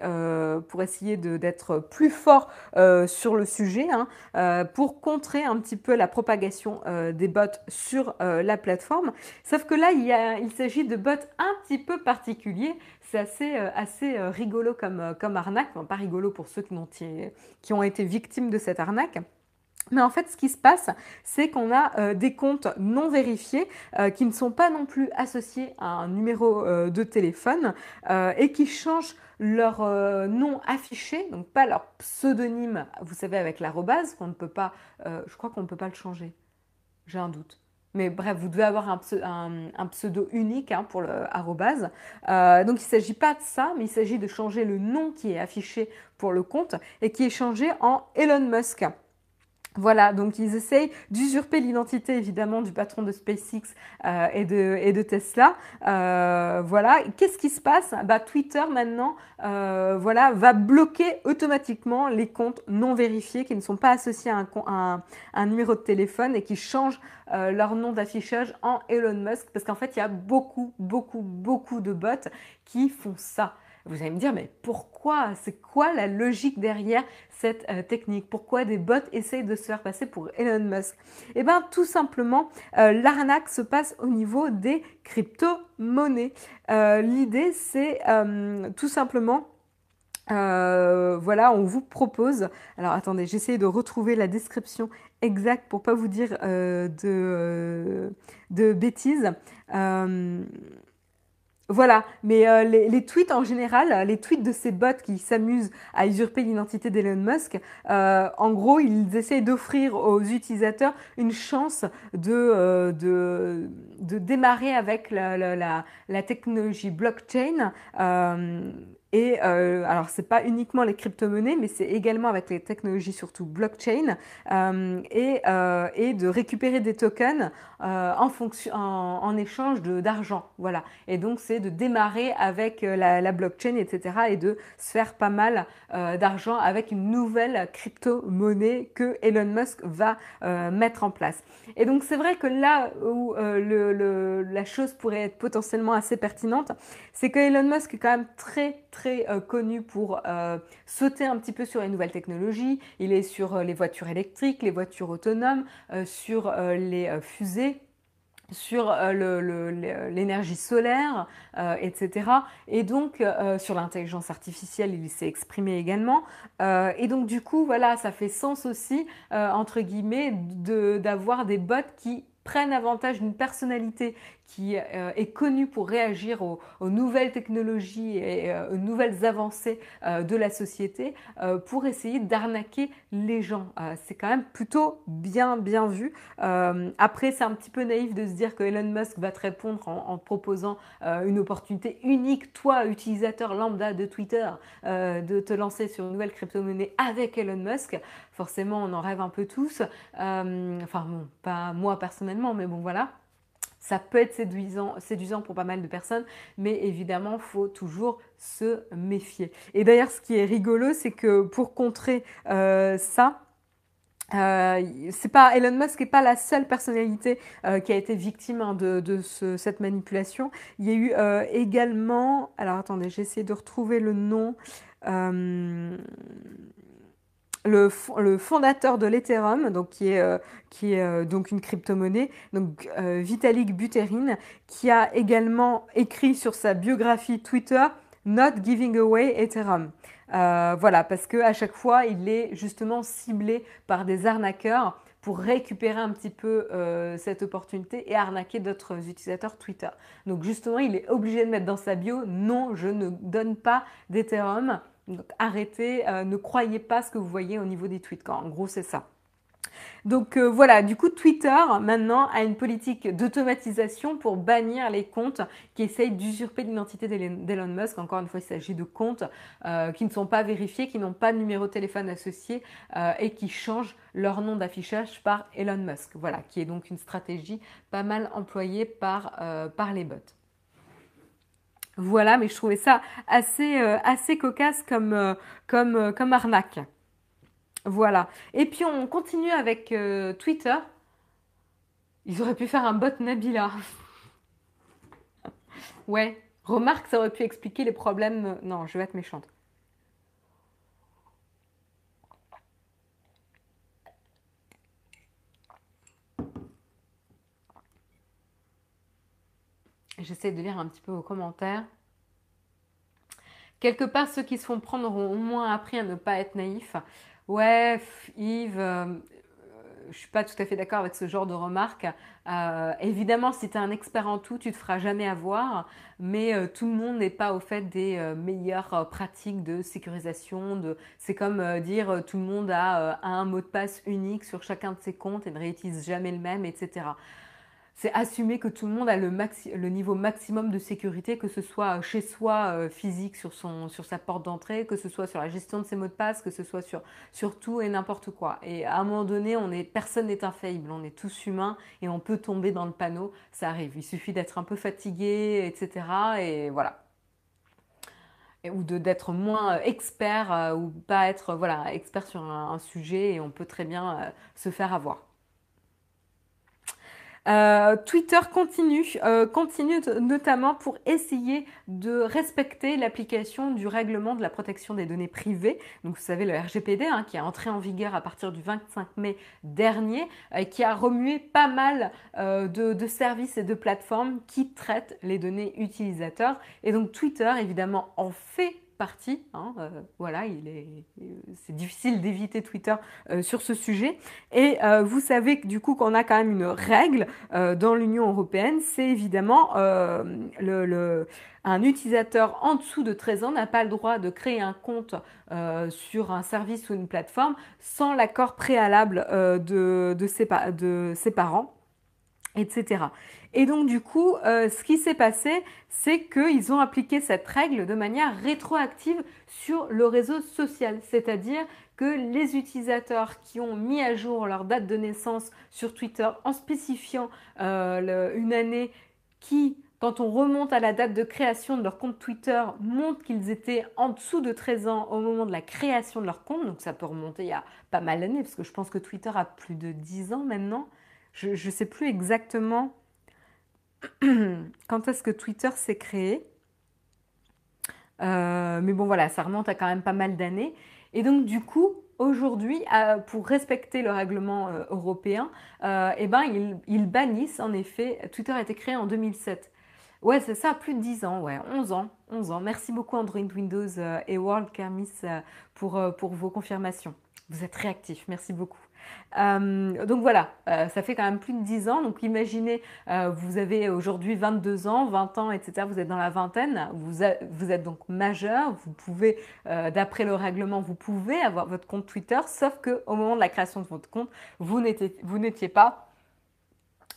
pour essayer d'être plus forts sur le sujet, hein, pour contrer un petit peu la propagation euh, des bots sur euh, la plateforme. Sauf que là, il, s'agit de bots un petit peu particuliers. C'est assez, euh, assez rigolo comme, arnaque. pas rigolo pour ceux qui ont, qui ont été victimes de cette arnaque. Mais en fait, ce qui se passe, c'est qu'on a des comptes non vérifiés qui ne sont pas non plus associés à un numéro de téléphone et qui changent leur euh, nom affiché, donc pas leur pseudonyme, vous savez, avec l'arrobase, qu'on ne peut pas, euh, je crois qu'on ne peut pas le changer. J'ai un doute. Mais bref, vous devez avoir un, pseudo, unique hein, pour le arrobase. Euh, donc il ne s'agit pas de ça, mais il s'agit de changer le nom qui est affiché pour le compte et qui est changé en Elon Musk. Voilà, donc ils essayent d'usurper l'identité évidemment du patron de SpaceX euh, et, de, Tesla. Euh, voilà, qu'est-ce qui se passe? Bah, Twitter maintenant euh, voilà, va bloquer automatiquement les comptes non vérifiés qui ne sont pas associés à un numéro de téléphone et qui changent leur nom d'affichage en Elon Musk parce qu'en fait il y a beaucoup, beaucoup, beaucoup de bots qui font ça. Vous allez me dire, mais pourquoi? C'est quoi la logique derrière cette euh, technique? Pourquoi des bots essayent de se faire passer pour Elon Musk? Eh bien, tout simplement, euh, l'arnaque se passe au niveau des crypto-monnaies. Euh, l'idée, c'est tout simplement voilà, on vous propose. Alors attendez, j'essaie de retrouver la description exacte pour pas vous dire de, de, bêtises. Voilà, mais euh, les, tweets en général, les tweets de ces bots qui s'amusent à usurper l'identité d'Elon Musk, euh, en gros, ils essayent d'offrir aux utilisateurs une chance de, euh, de, démarrer avec la, la technologie blockchain et euh, alors, c'est pas uniquement les crypto-monnaies, mais c'est également avec les technologies, surtout blockchain, euh, et, euh, et, de récupérer des tokens euh, en, fonction, en, en échange d'argent. Voilà. Et donc, c'est de démarrer avec euh, la, la, blockchain, etc., et de se faire pas mal euh, d'argent avec une nouvelle crypto-monnaie que Elon Musk va mettre en place. Et donc, c'est vrai que là où le, le, la chose pourrait être potentiellement assez pertinente, c'est que Elon Musk est quand même très, très euh, connu pour euh, sauter un petit peu sur les nouvelles technologies. Il est sur euh, les voitures électriques, les voitures autonomes, sur les fusées sur l'énergie solaire, etc. Et donc sur l'intelligence artificielle, il s'est exprimé également. et donc du coup, voilà, ça fait sens aussi, entre guillemets, d'avoir des bots qui prennent avantage d'une personnalité qui euh, est connu pour réagir aux, nouvelles technologies et euh, aux nouvelles avancées euh, de la société pour essayer d'arnaquer les gens. c'est quand même plutôt bien bien vu. après, c'est un petit peu naïf de se dire que Elon Musk va te répondre en, en proposant une opportunité unique, toi, utilisateur lambda de Twitter, de te lancer sur une nouvelle crypto-monnaie avec Elon Musk. Forcément, on en rêve un peu tous. enfin bon, pas moi personnellement, mais bon voilà. Ça peut être séduisant, séduisant pour pas mal de personnes, mais évidemment, il faut toujours se méfier. Et d'ailleurs, ce qui est rigolo, c'est que pour contrer euh, ça, euh, pas Elon Musk n'est pas la seule personnalité euh, qui a été victime hein, de, de ce, cette manipulation. Il y a eu également, alors attendez, j'ai essayé de retrouver le nom. Le, le, fondateur de l'Ethereum, donc qui est, euh, qui est euh, donc une crypto-monnaie, donc euh, Vitalik Buterin, qui a également écrit sur sa biographie Twitter Not giving away Ethereum. voilà, parce que à chaque fois, il est justement ciblé par des arnaqueurs pour récupérer un petit peu cette opportunité et arnaquer d'autres utilisateurs Twitter. Donc justement, il est obligé de mettre dans sa bio non, je ne donne pas d'Ethereum donc arrêtez, euh, ne croyez pas ce que vous voyez au niveau des tweets. en gros, c'est ça. Donc euh, voilà, du coup Twitter maintenant a une politique d'automatisation pour bannir les comptes qui essayent d'usurper l'identité d'Elon Musk. Encore une fois, il s'agit de comptes euh, qui ne sont pas vérifiés, qui n'ont pas de numéro de téléphone associé et qui changent leur nom d'affichage par Elon Musk. Voilà, qui est donc une stratégie pas mal employée par les bots. Voilà, mais je trouvais ça assez, euh, assez cocasse comme, euh, comme, euh, comme arnaque. Voilà. Et puis on continue avec Twitter. Ils auraient pu faire un bot Nabila. ouais. Remarque, ça aurait pu expliquer les problèmes. Non, je vais être méchante. J'essaie de lire un petit peu vos commentaires. Quelque part, ceux qui se font prendre auront au moins appris à ne pas être naïfs. Ouais, Yves, euh, je suis pas tout à fait d'accord avec ce genre de remarques. Euh, évidemment, si tu es un expert en tout, tu te feras jamais avoir, mais euh, tout le monde n'est pas au fait des meilleures pratiques de sécurisation. De... C'est comme dire tout le monde a un mot de passe unique sur chacun de ses comptes et ne réutilise jamais le même, etc c'est assumer que tout le monde a le, niveau maximum de sécurité, que ce soit chez soi euh, physique sur, sa porte d'entrée, que ce soit sur la gestion de ses mots de passe, que ce soit sur, tout et n'importe quoi. Et à un moment donné, personne n'est infaillible, on est tous humains et on peut tomber dans le panneau, ça arrive. Il suffit d'être un peu fatigué, etc. Et voilà. Ou d'être moins expert euh, ou pas être expert sur un, sujet et on peut très bien euh, se faire avoir. Euh, Twitter continue, euh, continue notamment pour essayer de respecter l'application du règlement de la protection des données privées. Donc vous savez le RGPD hein, qui est entré en vigueur à partir du 25 mai dernier, et qui a remué pas mal de, de services et de plateformes qui traitent les données utilisateurs. Et donc Twitter évidemment en fait partie. Hein, euh, voilà, il est, c'est difficile d'éviter Twitter euh, sur ce sujet. Et euh, vous savez que du coup qu'on a quand même une règle dans l'Union européenne, c'est évidemment un utilisateur en dessous de 13 ans n'a pas le droit de créer un compte sur un service ou une plateforme sans l'accord préalable de ses parents etc. Et donc du coup, euh, ce qui s'est passé, c'est qu'ils ont appliqué cette règle de manière rétroactive sur le réseau social, c'est-à-dire que les utilisateurs qui ont mis à jour leur date de naissance sur Twitter en spécifiant euh, une année qui, quand on remonte à la date de création de leur compte Twitter, montre qu'ils étaient en dessous de 13 ans au moment de la création de leur compte, donc ça peut remonter il y a pas mal d'années, parce que je pense que Twitter a plus de 10 ans maintenant. Je ne sais plus exactement quand est-ce que Twitter s'est créé? Euh, mais bon, voilà, ça remonte à quand même pas mal d'années. Et donc, du coup, aujourd'hui, euh, pour respecter le règlement euh, européen, eh ben, ils, bannissent, en effet, Twitter a été créé en 2007. Ouais, c'est ça, plus de 10 ans, ouais, 11 ans, 11 ans. Merci beaucoup Android Windows et World Kermis pour, pour vos confirmations. Vous êtes réactifs, merci beaucoup. Euh, donc voilà, euh, ça fait quand même plus de 10 ans. Donc imaginez, euh, vous avez aujourd'hui 22 ans, 20 ans, etc. Vous êtes dans la vingtaine, vous, vous êtes donc majeur, vous pouvez, d'après le règlement, vous pouvez avoir votre compte Twitter, sauf qu'au moment de la création de votre compte, vous n'étiez pas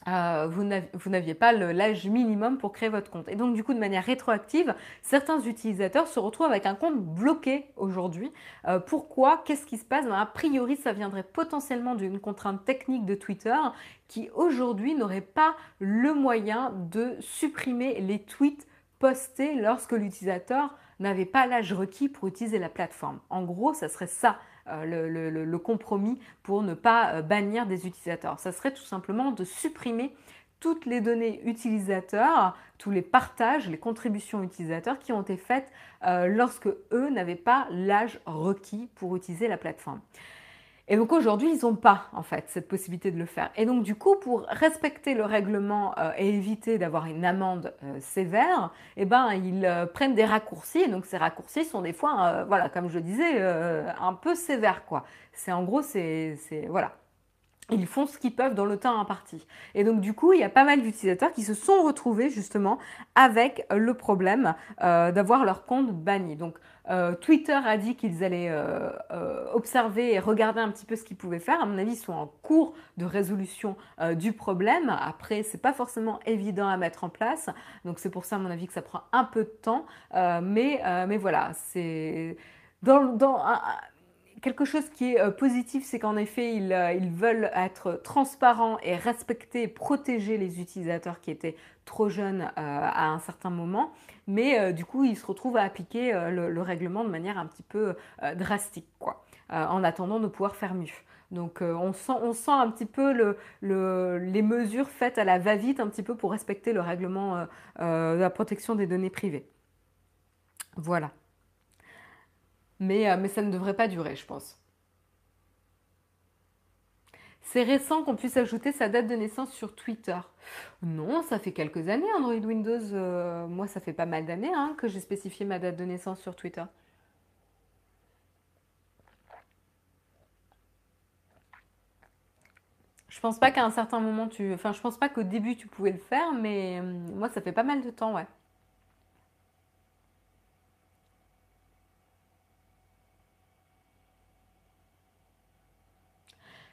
euh, vous n'aviez pas l'âge minimum pour créer votre compte. Et donc, du coup, de manière rétroactive, certains utilisateurs se retrouvent avec un compte bloqué aujourd'hui. Euh, pourquoi? Qu'est-ce qui se passe? Ben, A priori, ça viendrait potentiellement d'une contrainte technique de Twitter qui aujourd'hui n'aurait pas le moyen de supprimer les tweets postés lorsque l'utilisateur n'avait pas l'âge requis pour utiliser la plateforme. En gros, ça serait ça euh, le, compromis pour ne pas euh, bannir des utilisateurs. Ça serait tout simplement de supprimer toutes les données utilisateurs, tous les partages, les contributions utilisateurs qui ont été faites euh, lorsque eux n'avaient pas l'âge requis pour utiliser la plateforme. Et donc aujourd'hui, ils n'ont pas en fait cette possibilité de le faire. Et donc du coup, pour respecter le règlement euh, et éviter d'avoir une amende euh, sévère, eh ben ils euh, prennent des raccourcis. Et donc ces raccourcis sont des fois, voilà, comme je disais, un peu sévères quoi. C'est en gros, c'est voilà, ils font ce qu'ils peuvent dans le temps imparti. Et donc du coup, il y a pas mal d'utilisateurs qui se sont retrouvés justement avec le problème d'avoir leur compte banni. Donc euh, Twitter a dit qu'ils allaient euh, euh, observer et regarder un petit peu ce qu'ils pouvaient faire. À mon avis, ils sont en cours de résolution du problème. Après, c'est pas forcément évident à mettre en place. Donc c'est pour ça, à mon avis, que ça prend un peu de temps. mais, voilà, c'est dans, quelque chose qui est positif, c'est qu'en effet, ils, ils, veulent être transparents et respecter protéger les utilisateurs qui étaient trop jeunes à un certain moment mais euh, du coup, ils se retrouvent à appliquer euh, le, règlement de manière un petit peu euh, drastique, quoi, en attendant de pouvoir faire mieux. Donc on, sent, on sent un petit peu les mesures faites à la va-vite, un petit peu pour respecter le règlement de la protection des données privées. Voilà. mais ça ne devrait pas durer, je pense. C'est récent qu'on puisse ajouter sa date de naissance sur Twitter. Non, ça fait quelques années Android Windows. Euh, moi, ça fait pas mal d'années hein, que j'ai spécifié ma date de naissance sur Twitter. Je pense pas qu'à un certain moment tu. Enfin, je pense pas qu'au début tu pouvais le faire, mais euh, moi, ça fait pas mal de temps, ouais.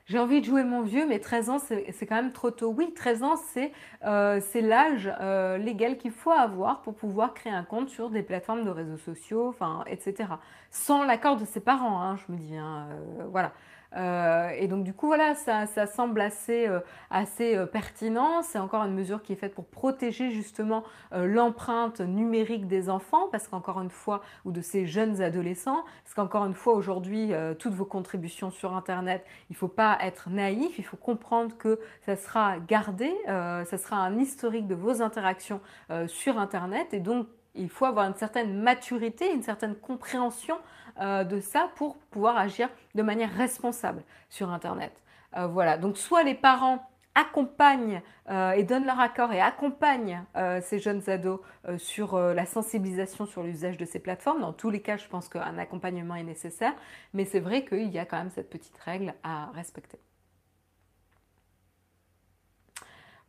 J'ai envie de jouer mon vieux, mais 13 ans, c'est quand même trop tôt. Oui, 13 ans, c'est euh, l'âge euh, légal qu'il faut avoir pour pouvoir créer un compte sur des plateformes de réseaux sociaux, enfin, etc. Sans l'accord de ses parents, hein, je me dis. Hein, euh, voilà. Euh, et donc du coup voilà, ça, semble assez, euh, assez euh, pertinent. C'est encore une mesure qui est faite pour protéger justement l'empreinte numérique des enfants, parce qu'encore une fois, ou de ces jeunes adolescents, parce qu'encore une fois aujourd'hui, toutes vos contributions sur Internet, il ne faut pas être naïf, il faut comprendre que ça sera gardé, ça sera un historique de vos interactions sur Internet, et donc il faut avoir une certaine maturité, une certaine compréhension euh, de ça pour pouvoir agir de manière responsable sur Internet. Euh, voilà, donc soit les parents accompagnent euh, et donnent leur accord et accompagnent ces jeunes ados sur la sensibilisation sur l'usage de ces plateformes. Dans tous les cas, je pense qu'un accompagnement est nécessaire, mais c'est vrai qu'il y a quand même cette petite règle à respecter.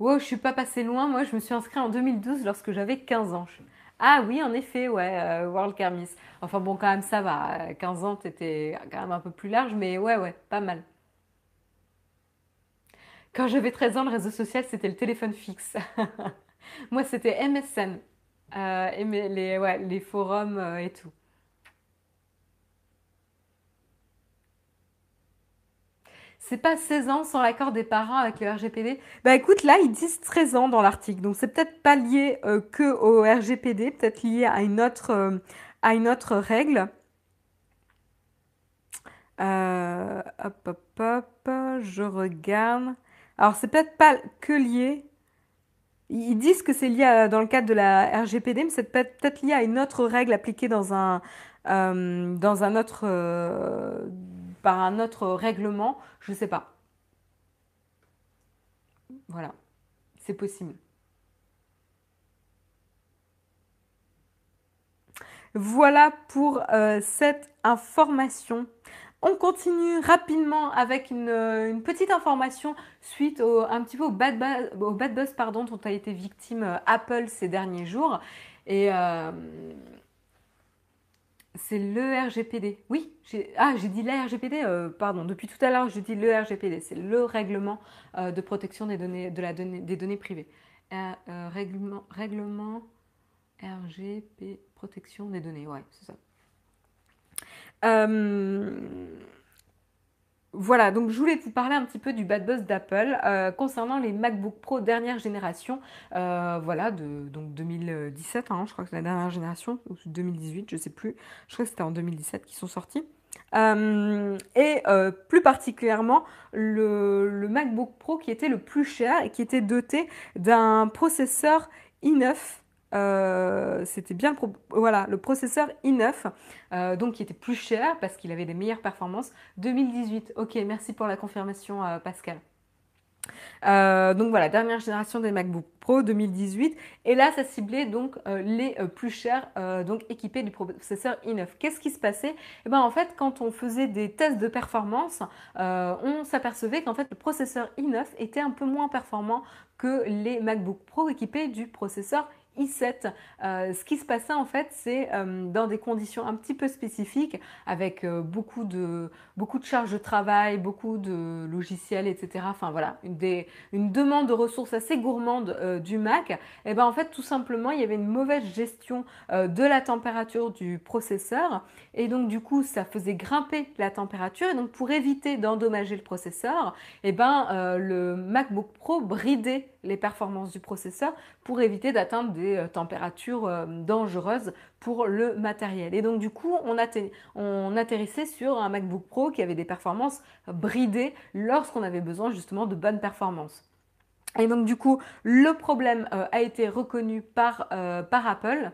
Wow, je suis pas passée loin. Moi, je me suis inscrite en 2012 lorsque j'avais 15 ans. Ah oui, en effet, ouais, euh, World Kermis. Enfin bon, quand même, ça va. 15 ans, t'étais quand même un peu plus large, mais ouais, ouais, pas mal. Quand j'avais 13 ans, le réseau social, c'était le téléphone fixe. Moi, c'était MSN. Euh, les, forums euh, et tout. C'est pas 16 ans sans l'accord des parents avec le RGPD Bah écoute, là, ils disent 13 ans dans l'article. Donc c'est peut-être pas lié euh, que au RGPD, peut-être lié à une autre, euh, à une autre règle. Euh, hop, hop, hop, je regarde. Alors c'est peut-être pas que lié. Ils disent que c'est lié dans le cadre de la RGPD, mais c'est peut-être lié à une autre règle appliquée dans un, dans un autre par un autre règlement, je ne sais pas. Voilà, c'est possible. Voilà pour euh, cette information. On continue rapidement avec une, petite information suite au, un petit peu au bad, buzz, au bad buzz pardon, dont a été victime euh, Apple ces derniers jours. Et euh, c'est le RGPD. Oui, j'ai ah, j'ai dit la RGPD, euh, pardon, depuis tout à l'heure, je dis le RGPD. C'est le règlement euh, de protection des données privées. Euh, règlement, règlement RGP, protection des données, ouais, c'est ça. Voilà, donc je voulais vous parler un petit peu du bad buzz d'Apple euh, concernant les MacBook Pro dernière génération, euh, voilà, de donc 2017, hein, je crois que c'est la dernière génération, ou 2018, je sais plus, je crois que c'était en 2017 qu'ils sont sortis. Euh, et plus particulièrement le, MacBook Pro qui était le plus cher et qui était doté d'un processeur i9 euh, c'était bien le, voilà, le processeur i9, euh, donc qui était plus cher parce qu'il avait des meilleures performances. 2018, ok, merci pour la confirmation euh, Pascal. donc voilà, dernière génération des MacBook Pro 2018. Et là, ça ciblait donc les plus chers, donc équipés du processeur i9. Qu'est-ce qui se passait? Eh ben en fait, quand on faisait des tests de performance, on s'apercevait qu'en fait le processeur i9 était un peu moins performant que les MacBook Pro équipés du processeur i9 i7. Euh, ce qui se passait en fait, c'est euh, dans des conditions un petit peu spécifiques, avec euh, beaucoup, de, beaucoup de charges de travail, beaucoup de logiciels, etc. Enfin voilà, une, demande de ressources assez gourmande du Mac. Et eh ben en fait, tout simplement, il y avait une mauvaise gestion de la température du processeur. Et donc du coup, ça faisait grimper la température. Et donc pour éviter d'endommager le processeur, et eh ben, le MacBook Pro bridait les performances du processeur pour éviter d'atteindre des euh, températures euh, dangereuses pour le matériel. Et donc du coup, on, atterrissait sur un MacBook Pro qui avait des performances bridées lorsqu'on avait besoin justement de bonnes performances. Et donc du coup, le problème euh, a été reconnu par, par Apple.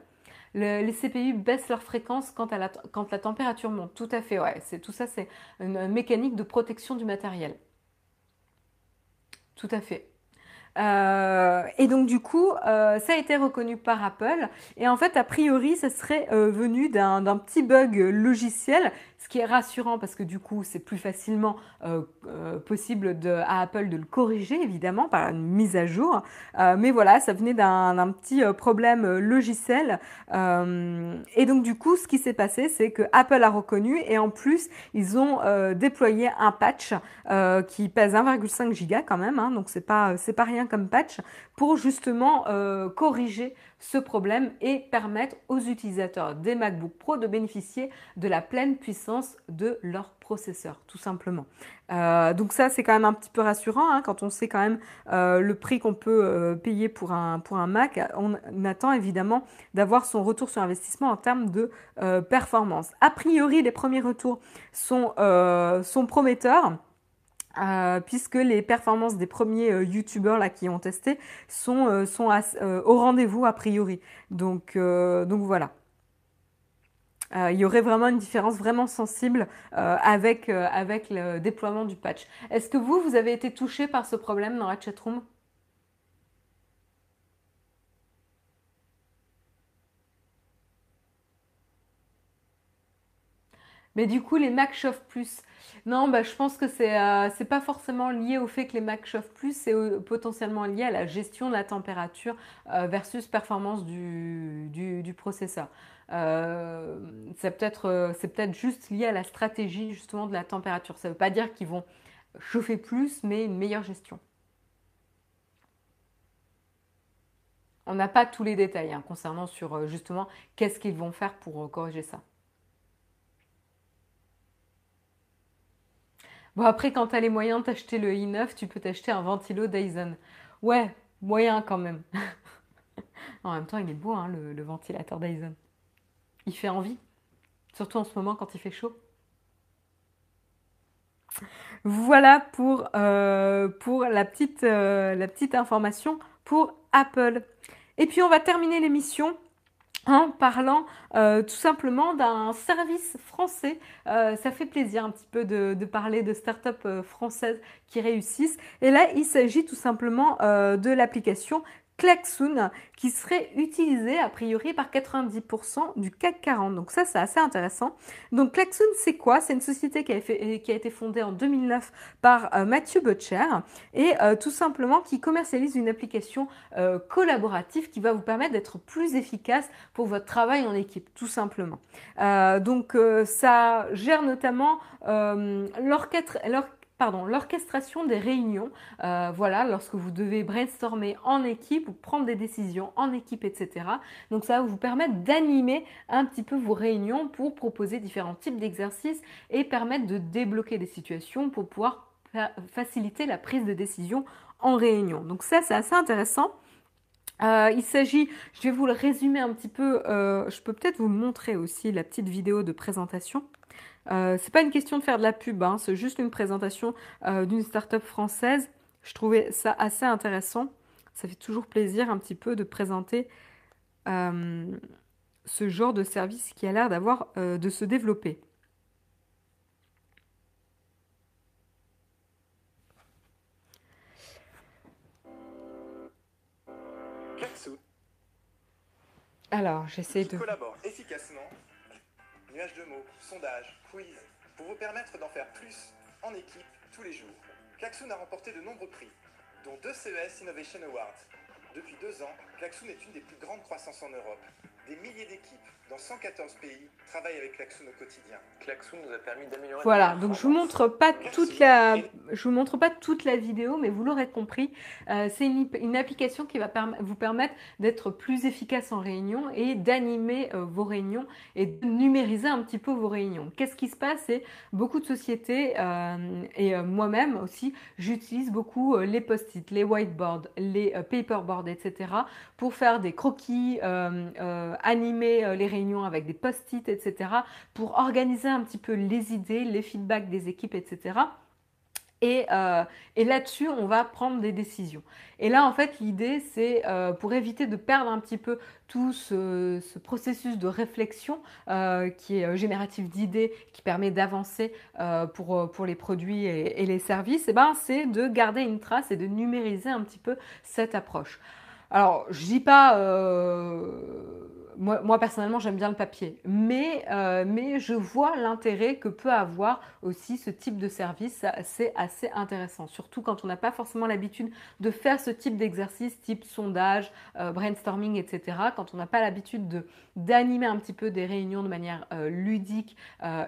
les CPU baissent leur fréquence quand, la, quand la température monte. Tout à fait, ouais. C'est, tout ça, c'est une mécanique de protection du matériel. Tout à fait. Euh, et donc du coup, euh, ça a été reconnu par Apple. Et en fait, a priori, ça serait euh, venu d'un petit bug logiciel qui est rassurant parce que du coup c'est plus facilement euh, euh, possible à Apple de le corriger évidemment par une mise à jour. Euh, mais voilà, ça venait d'un petit problème logiciel. et donc du coup ce qui s'est passé c'est que Apple a reconnu et en plus ils ont déployé un patch qui pèse 1,5 giga quand même, hein, donc c'est pas pas rien comme patch pour justement corriger ce problème et permettre aux utilisateurs des MacBook Pro de bénéficier de la pleine puissance de leur processeur, tout simplement. Euh, donc ça, c'est quand même un petit peu rassurant hein, quand on sait quand même euh, le prix qu'on peut euh, payer pour un, pour un Mac. On, attend évidemment d'avoir son retour sur investissement en termes de performance. A priori, les premiers retours sont, sont prometteurs. Puisque les performances des premiers youtubeurs là qui ont testé sont, sont au rendez-vous a priori. Donc, donc voilà. Euh, il y aurait vraiment une différence vraiment sensible euh, avec, euh, avec le déploiement du patch. Est-ce que vous, vous avez été touché par ce problème dans la chatroom? Mais du coup, les Mac chauffent plus. Non, bah, je pense que c'est n'est pas forcément lié au fait que les Mac chauffent plus, c'est potentiellement lié à la gestion de la température versus performance du, du processeur. Euh, c'est peut-être euh, peut-être juste lié à la stratégie justement de la température. Ça ne veut pas dire qu'ils vont chauffer plus, mais une meilleure gestion. On n'a pas tous les détails hein, concernant sur euh, justement qu'est-ce qu'ils vont faire pour corriger ça. Bon après quand tu as les moyens d'acheter le i9, tu peux t'acheter un ventilo Dyson. Ouais, moyen quand même. en même temps, il est beau hein, le ventilateur Dyson. Il fait envie, surtout en ce moment quand il fait chaud. Voilà pour, euh, la, petite, euh, la petite information pour Apple. Et puis on va terminer l'émission en parlant euh, tout simplement d'un service français. ça fait plaisir un petit peu de, de parler de startups françaises qui réussissent. Et là, il s'agit tout simplement de l'application Klaxoon qui serait utilisé a priori par 90% du CAC 40. Donc ça c'est assez intéressant. Donc Klaxoon c'est quoi? C'est une société qui a, été fondée en 2009 par euh, Mathieu Butcher et euh, tout simplement qui commercialise une application euh, collaborative qui va vous permettre d'être plus efficace pour votre travail en équipe tout simplement. donc ça gère notamment l'orchestre l'orchestration des réunions. Euh, voilà, lorsque vous devez brainstormer en équipe ou prendre des décisions en équipe, etc. Donc ça va vous permettre d'animer un petit peu vos réunions pour proposer différents types d'exercices et permettre de débloquer des situations pour pouvoir faciliter la prise de décision en réunion. Donc ça, c'est assez intéressant. Euh, il s'agit, je vais vous le résumer un petit peu, euh, je peux peut-être vous montrer aussi la petite vidéo de présentation. Euh, c'est pas une question de faire de la pub, hein, c'est juste une présentation euh, d'une start-up française. Je trouvais ça assez intéressant. Ça fait toujours plaisir un petit peu de présenter euh, ce genre de service qui a l'air d'avoir de se développer. Alors, j'essaie de. collabore efficacement. Nuage de mots, sondage, quiz, pour vous permettre d'en faire plus en équipe tous les jours. Klaxoon a remporté de nombreux prix, dont deux CES Innovation Awards. Depuis deux ans, Klaxoon est une des plus grandes croissances en Europe. Des milliers d'équipes dans 114 pays travaillent avec Klaxoon au quotidien. Klaxoon nous a permis d'améliorer. Voilà, donc je vous montre pas toute la, je vous montre pas toute la vidéo, mais vous l'aurez compris, euh, c'est une, application qui va vous permettre d'être plus efficace en réunion et d'animer euh, vos réunions et de numériser un petit peu vos réunions. Qu'est-ce qui se passe? C'est beaucoup de sociétés euh, et moi-même aussi, j'utilise beaucoup les post-it, les whiteboards, les paperboards, etc. pour faire des croquis, animer les réunions avec des post-it, etc., pour organiser un petit peu les idées, les feedbacks des équipes, etc. Euh, et, là-dessus, on va prendre des décisions. Et là, en fait, l'idée, c'est euh, pour éviter de perdre un petit peu tout ce, processus de réflexion euh, qui est génératif d'idées, qui permet d'avancer pour, les produits et, les services, et eh ben, c'est de garder une trace et de numériser un petit peu cette approche. Alors, je dis pas moi, personnellement, j'aime bien le papier, mais, euh, mais je vois l'intérêt que peut avoir aussi ce type de service. C'est assez intéressant, surtout quand on n'a pas forcément l'habitude de faire ce type d'exercice, type sondage, euh, brainstorming, etc. Quand on n'a pas l'habitude d'animer un petit peu des réunions de manière euh, ludique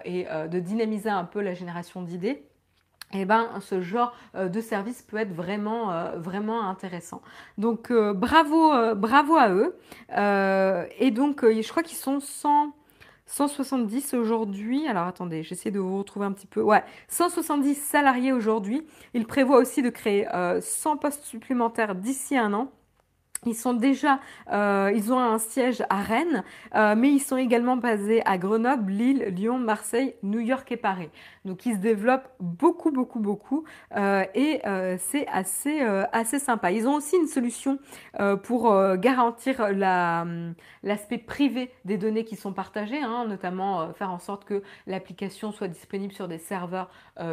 et de dynamiser un peu la génération d'idées eh ben, ce genre de service peut être vraiment, vraiment intéressant. Donc, bravo, bravo à eux. et donc, je crois qu'ils sont 100, 170 aujourd'hui. Alors attendez, j'essaie de vous retrouver un petit peu. Ouais, 170 salariés aujourd'hui. Ils prévoient aussi de créer 100 postes supplémentaires d'ici un an. Ils sont déjà, euh, ils ont un siège à Rennes, euh, mais ils sont également basés à Grenoble, Lille, Lyon, Marseille, New York et Paris. Donc ils se développent beaucoup, beaucoup, beaucoup, euh, et c'est assez, assez sympa. Ils ont aussi une solution pour garantir l'aspect privé des données qui sont partagées, hein, notamment faire en sorte que l'application soit disponible sur des serveurs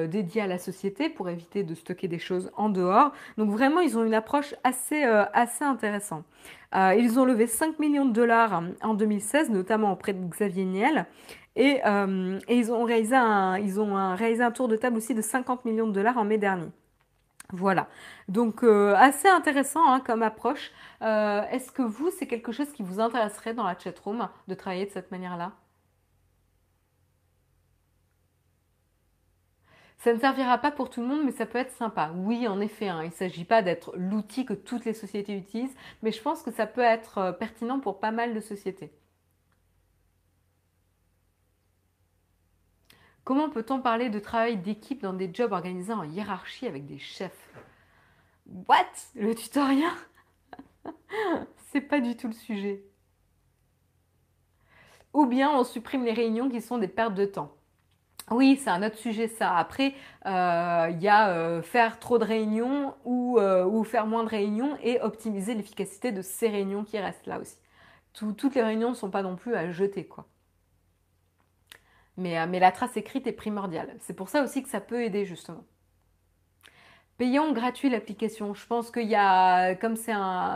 dédiés à la société pour éviter de stocker des choses en dehors. Donc vraiment, ils ont une approche assez, assez intéressante euh, ils ont levé 5 millions de dollars en 2016, notamment auprès de Xavier Niel. Et, euh, ils, ont réalisé un, ils ont réalisé un tour de table aussi de 50 millions de dollars en mai dernier. Voilà, donc euh, assez intéressant hein, comme approche. Est-ce que vous, c'est quelque chose qui vous intéresserait dans la chatroom de travailler de cette manière-là? Ça ne servira pas pour tout le monde, mais ça peut être sympa. Oui, en effet, hein, il ne s'agit pas d'être l'outil que toutes les sociétés utilisent, mais je pense que ça peut être euh, pertinent pour pas mal de sociétés. Comment peut-on parler de travail d'équipe dans des jobs organisés en hiérarchie avec des chefs? What? Le tutoriel? C'est pas du tout le sujet. Ou bien on supprime les réunions qui sont des pertes de temps. Oui, c'est un autre sujet ça. Après, euh, il y a euh, faire trop de réunions euh, ou, faire moins de réunions et optimiser l'efficacité de ces réunions qui restent là aussi. toutes les réunions ne sont pas non plus à jeter, quoi. Mais, la trace écrite est primordiale. C'est pour ça aussi que ça peut aider, justement. Payant gratuit l'application. Je pense qu'il y a, comme c'est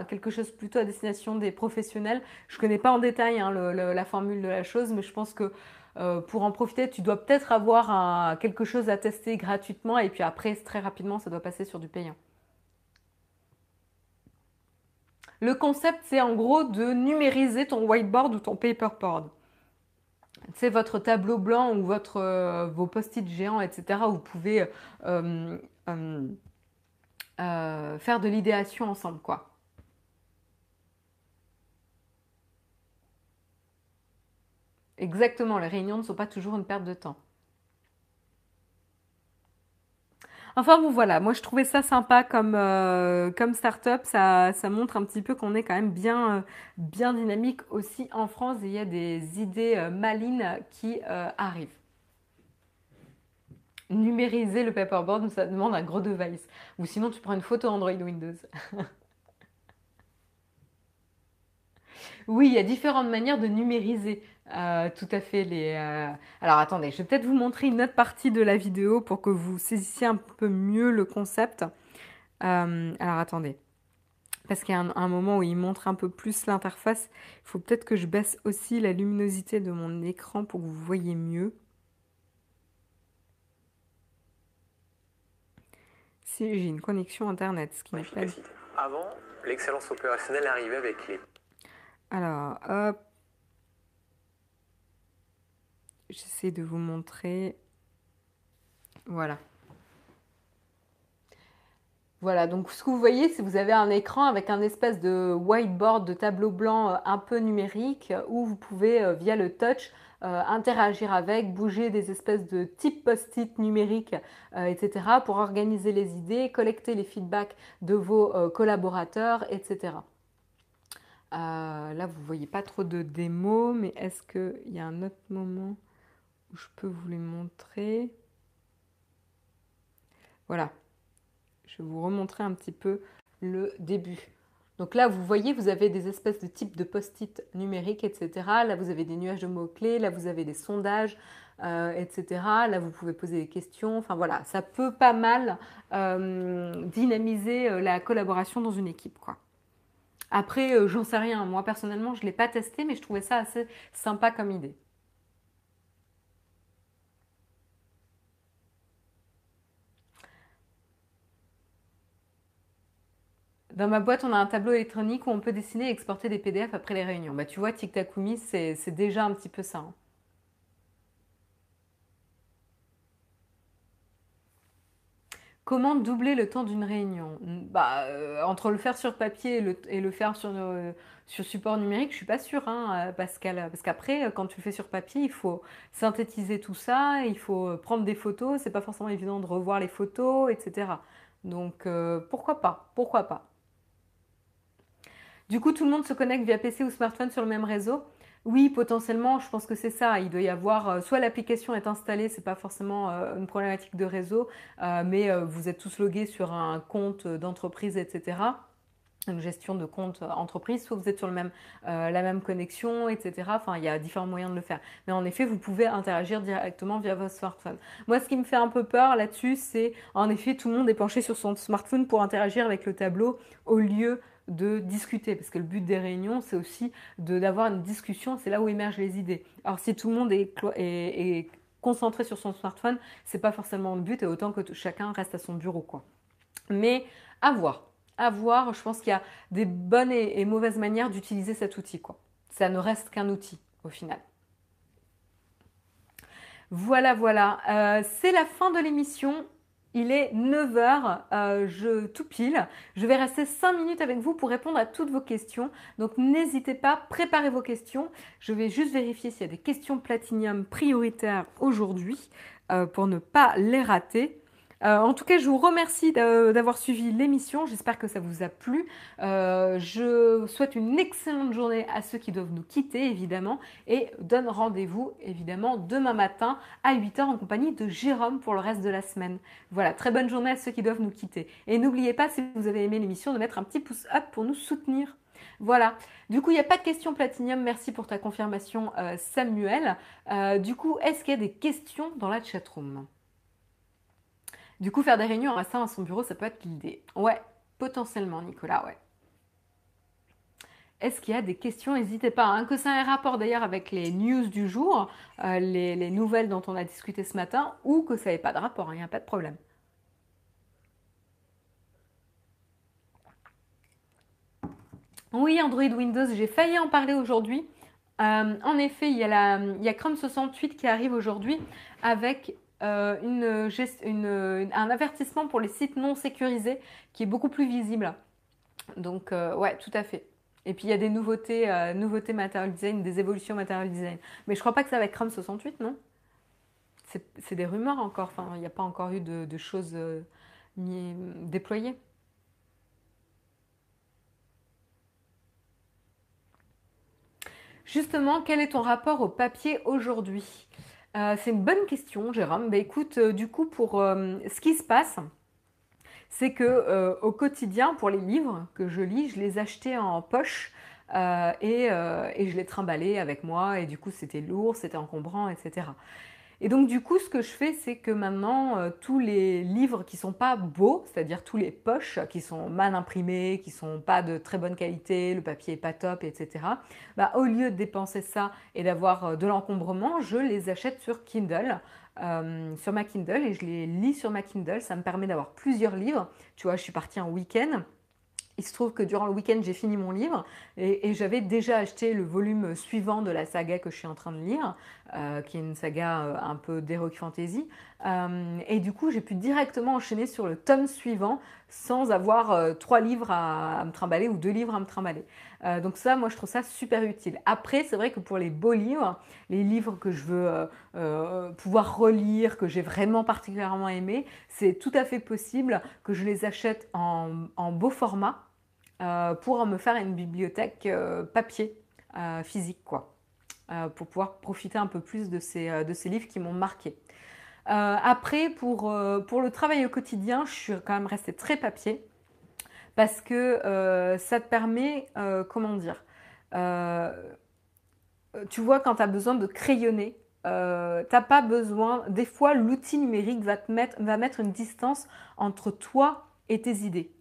quelque chose plutôt à destination des professionnels, je ne connais pas en détail hein, la formule de la chose, mais je pense que euh, pour en profiter, tu dois peut-être avoir quelque chose à tester gratuitement et puis après, très rapidement, ça doit passer sur du payant. Le concept, c'est en gros de numériser ton whiteboard ou ton paperboard. C'est votre tableau blanc ou euh, vos post-it géants, etc. Vous pouvez euh, faire de l'idéation ensemble, quoi. Exactement, les réunions ne sont pas toujours une perte de temps. Enfin bon voilà, moi je trouvais ça sympa comme, euh, comme start-up, ça, ça, montre un petit peu qu'on est quand même bien, euh, bien dynamique aussi en France et il y a des idées euh, malines qui arrivent. Numériser le paperboard, ça demande un gros device. Ou sinon tu prends une photo Android Windows. oui, il y a différentes manières de numériser. Euh, tout à fait. Les, euh, Alors attendez, je vais peut-être vous montrer une autre partie de la vidéo pour que vous saisissiez un peu mieux le concept. Euh, alors attendez. Parce qu'il y a un, moment où il montre un peu plus l'interface. Il faut peut-être que je baisse aussi la luminosité de mon écran pour que vous voyez mieux. Si j'ai une connexion internet, ce qui n'est pas... Avant, l'excellence opérationnelle arrivait avec les... Alors, hop. J'essaie de vous montrer. Voilà. Voilà, donc ce que vous voyez, c'est que vous avez un écran avec un espèce de whiteboard, de tableau blanc euh, un peu numérique, où vous pouvez, euh, via le touch, euh, interagir avec, bouger des espèces de types post-it numériques, etc., pour organiser les idées, collecter les feedbacks de vos collaborateurs, etc. là, vous ne voyez pas trop de démos, mais est-ce qu'il y a un autre moment? Je peux vous les montrer. Voilà. Je vais vous remontrer un petit peu le début. Donc là, vous voyez, vous avez des espèces de types de post-it numériques, etc. Là, vous avez des nuages de mots-clés, là, vous avez des sondages, euh, etc. Là, vous pouvez poser des questions. Enfin voilà, ça peut pas mal euh, dynamiser euh, la collaboration dans une équipe. Après, j'en sais rien. Moi, personnellement, je ne l'ai pas testé, mais je trouvais ça assez sympa comme idée. Dans ma boîte, on a un tableau électronique où on peut dessiner et exporter des PDF après les réunions. Bah, tu vois, TikTakumi, c'est déjà un petit peu ça. Hein. Comment doubler le temps d'une réunion? Bah, euh, Entre le faire sur papier et le, faire sur, euh, sur, support numérique, je suis pas sûre, hein, Pascal. Parce qu'après, quand tu le fais sur papier, il faut synthétiser tout ça, il faut prendre des photos. C'est pas forcément évident de revoir les photos, etc. Donc pourquoi pas? Pourquoi pas? Du coup, tout le monde se connecte via PC ou smartphone sur le même réseau. Oui, potentiellement, je pense que c'est ça. Il doit y avoir, euh, soit l'application est installée, c'est pas forcément euh, une problématique de réseau, euh, mais vous êtes tous logués sur un compte d'entreprise, etc. Une gestion de compte entreprise, soit vous êtes sur même, la même connexion, etc. Enfin, il y a différents moyens de le faire. Mais en effet, vous pouvez interagir directement via votre smartphone. Moi, ce qui me fait un peu peur là-dessus, c'est en effet, tout le monde est penché sur son smartphone pour interagir avec le tableau au lieu de discuter, parce que le but des réunions, c'est aussi d'avoir une discussion, c'est là où émergent les idées. Alors si tout le monde est, concentré sur son smartphone, c'est pas forcément le but, et autant que chacun reste à son bureau, quoi. Mais à voir, à voir, je pense qu'il y a des bonnes et, mauvaises manières d'utiliser cet outil, quoi. Ça ne reste qu'un outil, au final. Voilà, voilà. Euh, c'est la fin de l'émission. Il est 9h, euh, je tout pile. Je vais rester 5 minutes avec vous pour répondre à toutes vos questions. Donc n'hésitez pas, préparez vos questions. Je vais juste vérifier s'il y a des questions platinium prioritaires aujourd'hui euh, pour ne pas les rater. Euh, en tout cas, je vous remercie d'avoir suivi l'émission. J'espère que ça vous a plu. Euh, je souhaite une excellente journée à ceux qui doivent nous quitter, évidemment, et donne rendez-vous, évidemment, demain matin à 8h en compagnie de Jérôme pour le reste de la semaine. Voilà, très bonne journée à ceux qui doivent nous quitter. Et n'oubliez pas, si vous avez aimé l'émission, de mettre un petit pouce up pour nous soutenir. Voilà. Du coup, il n'y a pas de questions platinium. Merci pour ta confirmation, euh, Samuel. du coup, est-ce qu'il y a des questions dans la chatroom? Du coup, faire des réunions en restant à son bureau, ça peut être l'idée. Ouais, potentiellement, Nicolas, ouais. Est-ce qu'il y a des questions? N'hésitez pas. Hein, que ça ait rapport d'ailleurs avec les news du jour, euh, les, nouvelles dont on a discuté ce matin, ou que ça n'ait pas de rapport, il n'y a pas de problème. Oui, Android Windows, j'ai failli en parler aujourd'hui. Euh, en effet, il y, a il y a Chrome 68 qui arrive aujourd'hui avec euh, un avertissement pour les sites non sécurisés qui est beaucoup plus visible. Donc, euh, ouais, tout à fait. Et puis, il y a des nouveautés, euh, material design, des évolutions material design. Mais je crois pas que ça va être Chrome 68, non? C'est des rumeurs encore. Enfin, il n'y a pas encore eu de choses déployées. Justement, quel est ton rapport au papier aujourd'hui? Euh, c'est une bonne question, Jérôme. Bah, écoute, euh, du coup, pour euh, ce qui se passe, c'est que au quotidien, pour les livres que je lis, je les achetais en poche et, et, je les trimballais avec moi. Et du coup, c'était lourd, c'était encombrant, etc. Et donc du coup, ce que je fais, c'est que maintenant, euh, tous les livres qui sont pas beaux, c'est-à-dire tous les poches qui sont mal imprimés, qui sont pas de très bonne qualité, le papier est pas top, etc. Bah, au lieu de dépenser ça et d'avoir euh, de l'encombrement, je les achète sur Kindle. Euh, sur ma Kindle et je les lis sur ma Kindle. Ça me permet d'avoir plusieurs livres. Tu vois, je suis partie en week-end. Il se trouve que durant le week-end, j'ai fini mon livre et, j'avais déjà acheté le volume suivant de la saga que je suis en train de lire, euh, qui est une saga euh, un peu d'heroic fantasy. Euh, et du coup, j'ai pu directement enchaîner sur le tome suivant sans avoir trois livres à, me trimballer ou deux livres à me trimballer. donc ça, moi, je trouve ça super utile. Après, c'est vrai que pour les beaux livres, les livres que je veux pouvoir relire, que j'ai vraiment particulièrement aimé, c'est tout à fait possible que je les achète en beau format pour me faire une bibliothèque papier physique, quoi, pour pouvoir profiter un peu plus de ces, ces livres qui m'ont marqué. après, pour, pour le travail au quotidien, je suis quand même restée très papier parce que ça te permet, comment dire, tu vois, quand tu as besoin de crayonner, euh, t'as pas besoin. Des fois, l'outil numérique va mettre une distance entre toi et tes idées.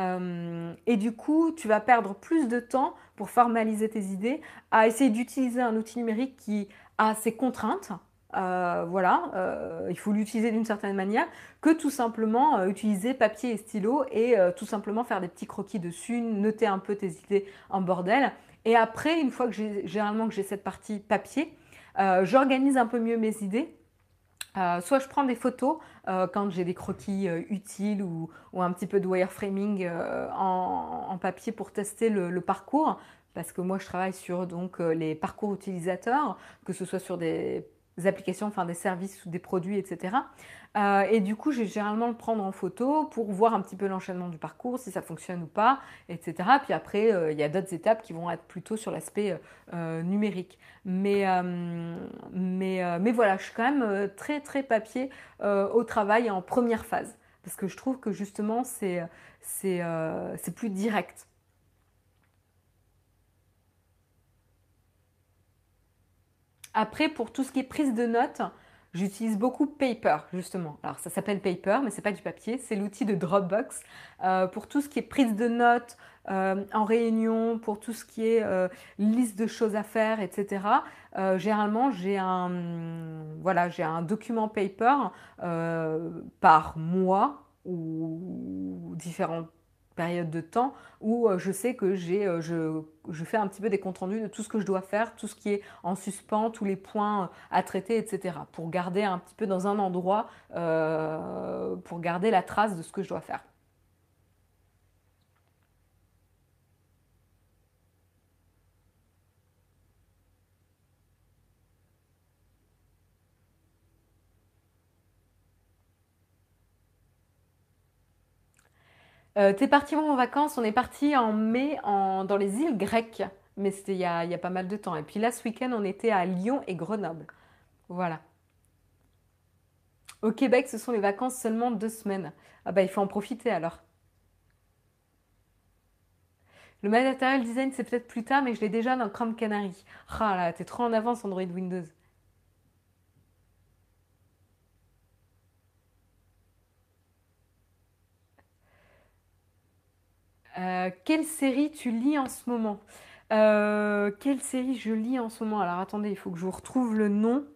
Euh, et du coup, tu vas perdre plus de temps pour formaliser tes idées à essayer d'utiliser un outil numérique qui a ses contraintes. Euh, voilà, euh, il faut l'utiliser d'une certaine manière, que tout simplement utiliser papier et stylo et tout simplement faire des petits croquis dessus, noter un peu tes idées en bordel. Et après, une fois que j'ai généralement que j'ai cette partie papier, j'organise un peu mieux mes idées Euh, soit je prends des photos euh, quand j'ai des croquis euh, utiles ou, un petit peu de wireframing en, papier pour tester le, parcours, parce que moi je travaille sur donc les parcours utilisateurs, que ce soit sur des applications, enfin des services ou des produits, etc. Euh, et du coup, je vais généralement le prendre en photo pour voir un petit peu l'enchaînement du parcours, si ça fonctionne ou pas, etc. Puis après, euh, il y a d'autres étapes qui vont être plutôt sur l'aspect euh, numérique. Mais, mais, mais voilà, je suis quand même très très papier au travail en première phase. Parce que je trouve que justement, c'est plus direct. Après, pour tout ce qui est prise de notes, J'utilise beaucoup Paper, justement. Alors, ça s'appelle Paper, mais ce n'est pas du papier. C'est l'outil de Dropbox euh, pour tout ce qui est prise de notes euh, en réunion, pour tout ce qui est euh, liste de choses à faire, etc. généralement, j'ai un, voilà, j'ai un document Paper par mois ou différents de temps où euh, je sais que j'ai, euh, je, je, fais un petit peu des comptes rendus de tout ce que je dois faire, tout ce qui est en suspens, tous les points euh, à traiter, etc. Pour garder un petit peu dans un endroit, pour garder la trace de ce que je dois faire. Euh, T'es parti en vacances On est parti en mai dans les îles grecques, mais c'était il, y a pas mal de temps. Et puis là, ce week-end, on était à Lyon et Grenoble. Voilà. Au Québec, ce sont les vacances seulement deux semaines. Ah bah il faut en profiter alors. Le matériel design, c'est peut-être plus tard, mais je l'ai déjà dans Chrome Canary. Ah là, t'es trop en avance Android Windows. Euh, quelle série tu lis en ce moment? Euh, Quelle série je lis en ce moment? Alors attendez, il faut que je vous retrouve le nom.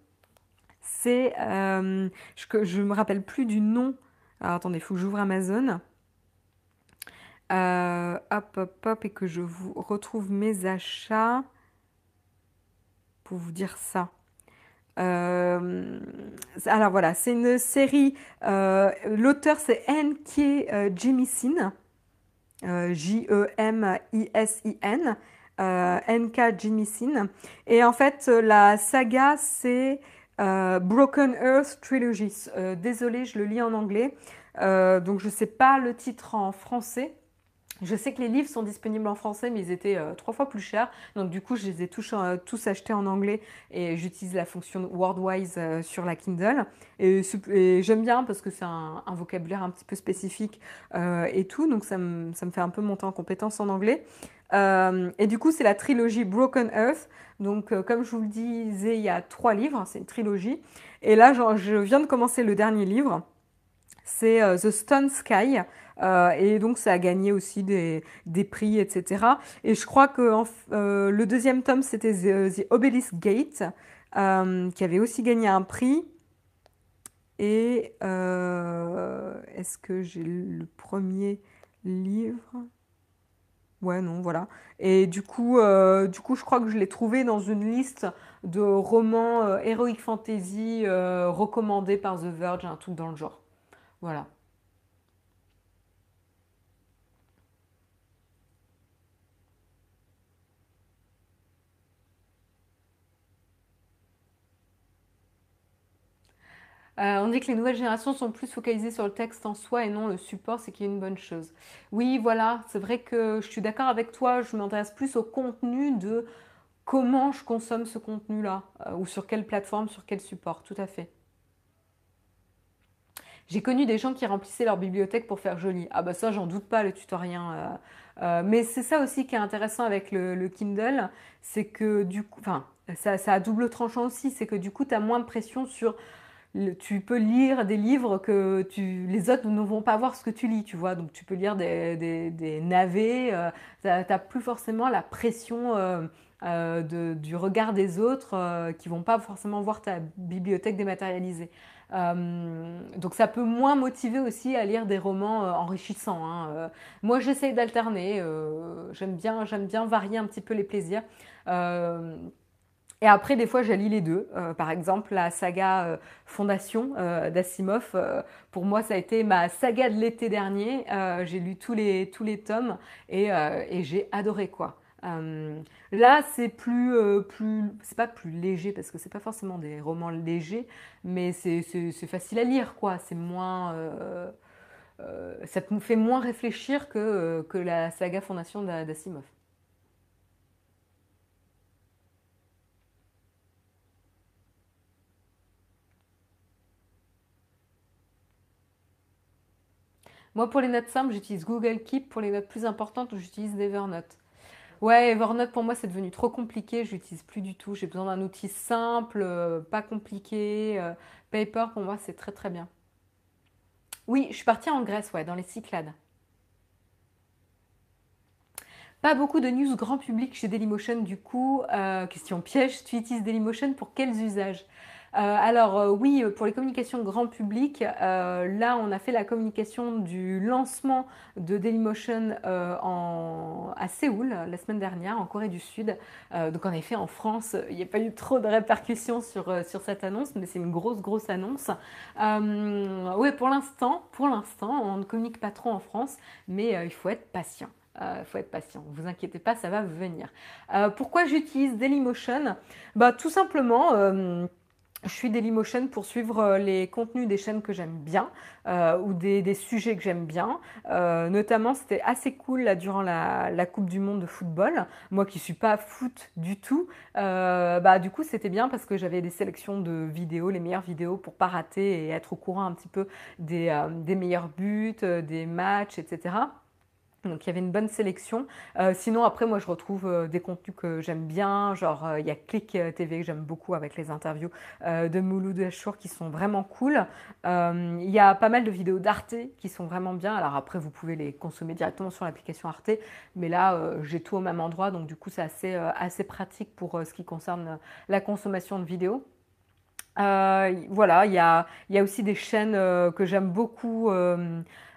C'est. Euh, je ne me rappelle plus du nom. Alors attendez, il faut que j'ouvre Amazon. hop, hop, hop, et que je vous retrouve mes achats pour vous dire ça. alors voilà, c'est une série. L'auteur c'est N.K. Jemisin. Euh, J-E-M-I-S-I-N, euh, N.K. Jimisin. Et en fait, la saga, c'est euh, Broken Earth Trilogy. désolée, je le lis en anglais. donc, je ne sais pas le titre en français. Je sais que les livres sont disponibles en français, mais ils étaient euh, trois fois plus chers. Donc du coup, je les ai tous, euh, achetés en anglais et j'utilise la fonction Wordwise euh, sur la Kindle. Et, j'aime bien parce que c'est un, vocabulaire un petit peu spécifique et tout. Donc ça me, fait un peu monter en compétence en anglais. et du coup, c'est la trilogie Broken Earth. Donc comme je vous le disais, il y a trois livres. C'est une trilogie. Et là, je viens de commencer le dernier livre. C'est The Stone Sky. Euh, et donc ça a gagné aussi des, prix, etc. Et je crois que euh, le deuxième tome, c'était The, Obelisk Gate, euh, qui avait aussi gagné un prix. Et est-ce que j'ai le premier livre? Ouais, non, voilà. Et du coup, du coup, je crois que je l'ai trouvé dans une liste de romans heroic fantasy recommandés par The Verge, un truc dans le genre. Voilà. Euh, on dit que les nouvelles générations sont plus focalisées sur le texte en soi et non le support, c'est qu'il y une bonne chose. Oui, voilà, c'est vrai que je suis d'accord avec toi, je m'intéresse plus au contenu de comment je consomme ce contenu-là, euh, ou sur quelle plateforme, sur quel support, tout à fait. J'ai connu des gens qui remplissaient leur bibliothèque pour faire joli. Ah bah ça, j'en doute pas, le tutorien. Euh, mais c'est ça aussi qui est intéressant avec le, Kindle, c'est que du coup, enfin, ça, ça, a double tranchant aussi, c'est que du coup, tu as moins de pression sur tu peux lire des livres que tu, les autres ne vont pas voir ce que tu lis, tu vois. Donc tu peux lire des, navets, euh, tu n'as plus forcément la pression euh, euh, du regard des autres qui vont pas forcément voir ta bibliothèque dématérialisée. donc ça peut moins motiver aussi à lire des romans enrichissants. Hein. moi j'essaie d'alterner, j'aime bien, j'aime bien varier un petit peu les plaisirs. Et après, des fois, j'allie les deux. Euh, par exemple, la saga euh, Fondation euh, d'Asimov, pour moi, ça a été ma saga de l'été dernier. j'ai lu tous les, tous les tomes et, j'ai adoré quoi. là, c'est plus, plus c'est pas plus léger parce que c'est pas forcément des romans légers, mais c'est facile à lire quoi. C'est moins, ça me fait moins réfléchir que, que la saga Fondation d'Asimov. Moi, pour les notes simples, j'utilise Google Keep. Pour les notes plus importantes, j'utilise Evernote. Ouais, Evernote, pour moi, c'est devenu trop compliqué. Je l'utilise plus du tout. J'ai besoin d'un outil simple, euh, pas compliqué. Euh, Paper, pour moi, c'est très très bien. Oui, je suis partie en Grèce, ouais, dans les Cyclades. Pas beaucoup de news grand public chez Dailymotion, du coup. Euh, question piège, tu utilises Dailymotion pour quels usages? Alors euh, oui, pour les communications grand public, euh, là on a fait la communication du lancement de Dailymotion à Séoul la semaine dernière, en Corée du Sud. donc en effet, en France, il n'y a pas eu trop de répercussions sur, cette annonce, mais c'est une grosse, grosse annonce. oui, pour l'instant, pour l'instant, on ne communique pas trop en France, mais il faut être patient. Il faut être patient. Vous inquiétez pas, ça va venir. pourquoi j'utilise Dailymotion? Bah, Tout simplement je suis Dailymotion pour suivre euh, les contenus des chaînes que j'aime bien euh, ou des, sujets que j'aime bien. Euh, notamment, c'était assez cool là, durant la, Coupe du Monde de football. Moi qui ne suis pas foot du tout, bah, du coup c'était bien parce que j'avais des sélections de vidéos, les meilleures vidéos pour pas rater et être au courant un petit peu des, des meilleurs buts, des matchs, etc. Donc il y avait une bonne sélection. Euh, sinon après moi je retrouve euh, des contenus que j'aime bien, genre euh, il y a Click TV que j'aime beaucoup avec les interviews de Mouloud Achour qui sont vraiment cool. Il y a pas mal de vidéos d'Arte qui sont vraiment bien. Alors après vous pouvez les consommer directement sur l'application Arte, mais là j'ai tout au même endroit donc du coup c'est assez, pratique pour ce qui concerne la consommation de vidéos. voilà, il y a, aussi des chaînes que j'aime beaucoup.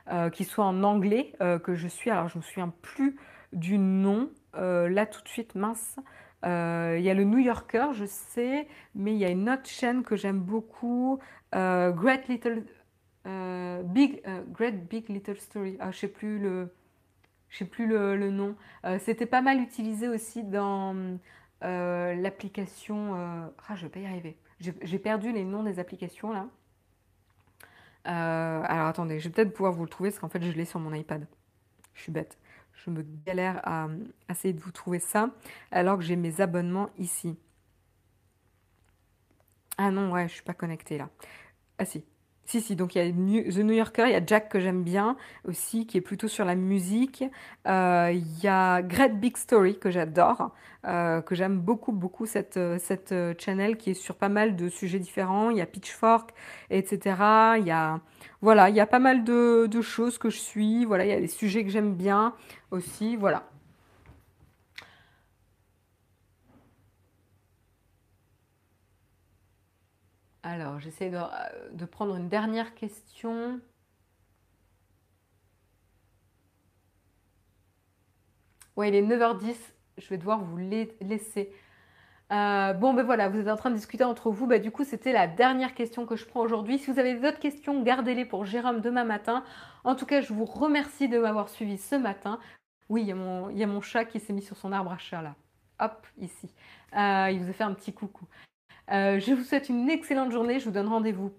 Euh, qui soit en anglais, euh, que je suis. Alors, je me souviens plus du nom, euh, là tout de suite, mince. Il y a le New Yorker, je sais, mais il y a une autre chaîne que j'aime beaucoup, Great Little Big Great Big Little Story. Ah, je sais plus le, je sais plus le, nom. C'était pas mal utilisé aussi dans l'application. ah, je vais pas y arriver. J'ai perdu les noms des applications là. Euh, alors attendez, je vais peut-être pouvoir vous le trouver parce qu'en fait je l'ai sur mon iPad. Je suis bête. Je me galère à, essayer de vous trouver ça alors que j'ai mes abonnements ici. Ah non, ouais, je suis pas connectée là. Ah si, si, si, donc il y a The New Yorker, il y a Jack que j'aime bien aussi, qui est plutôt sur la musique. Euh, il y a Great Big Story que j'adore, euh, que j'aime beaucoup, beaucoup cette, euh, cette channel qui est sur pas mal de sujets différents. Il y a Pitchfork, etc. Il y a, voilà, il y a pas mal de, de choses que je suis. Voilà, il y a des sujets que j'aime bien aussi. Voilà. Alors, j'essaie de, prendre une dernière question. Ouais, il est 9h10. Je vais devoir vous laisser. Euh, bon, ben voilà, vous êtes en train de discuter entre vous. Ben, du coup, c'était la dernière question que je prends aujourd'hui. Si vous avez d'autres questions, gardez-les pour Jérôme demain matin. En tout cas, je vous remercie de m'avoir suivi ce matin. Oui, il y, a mon, chat qui s'est mis sur son arbre à chat là. Hop, ici. Euh, il vous a fait un petit coucou. Euh, je vous souhaite une excellente journée. Je vous donne rendez-vous.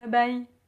Bye bye.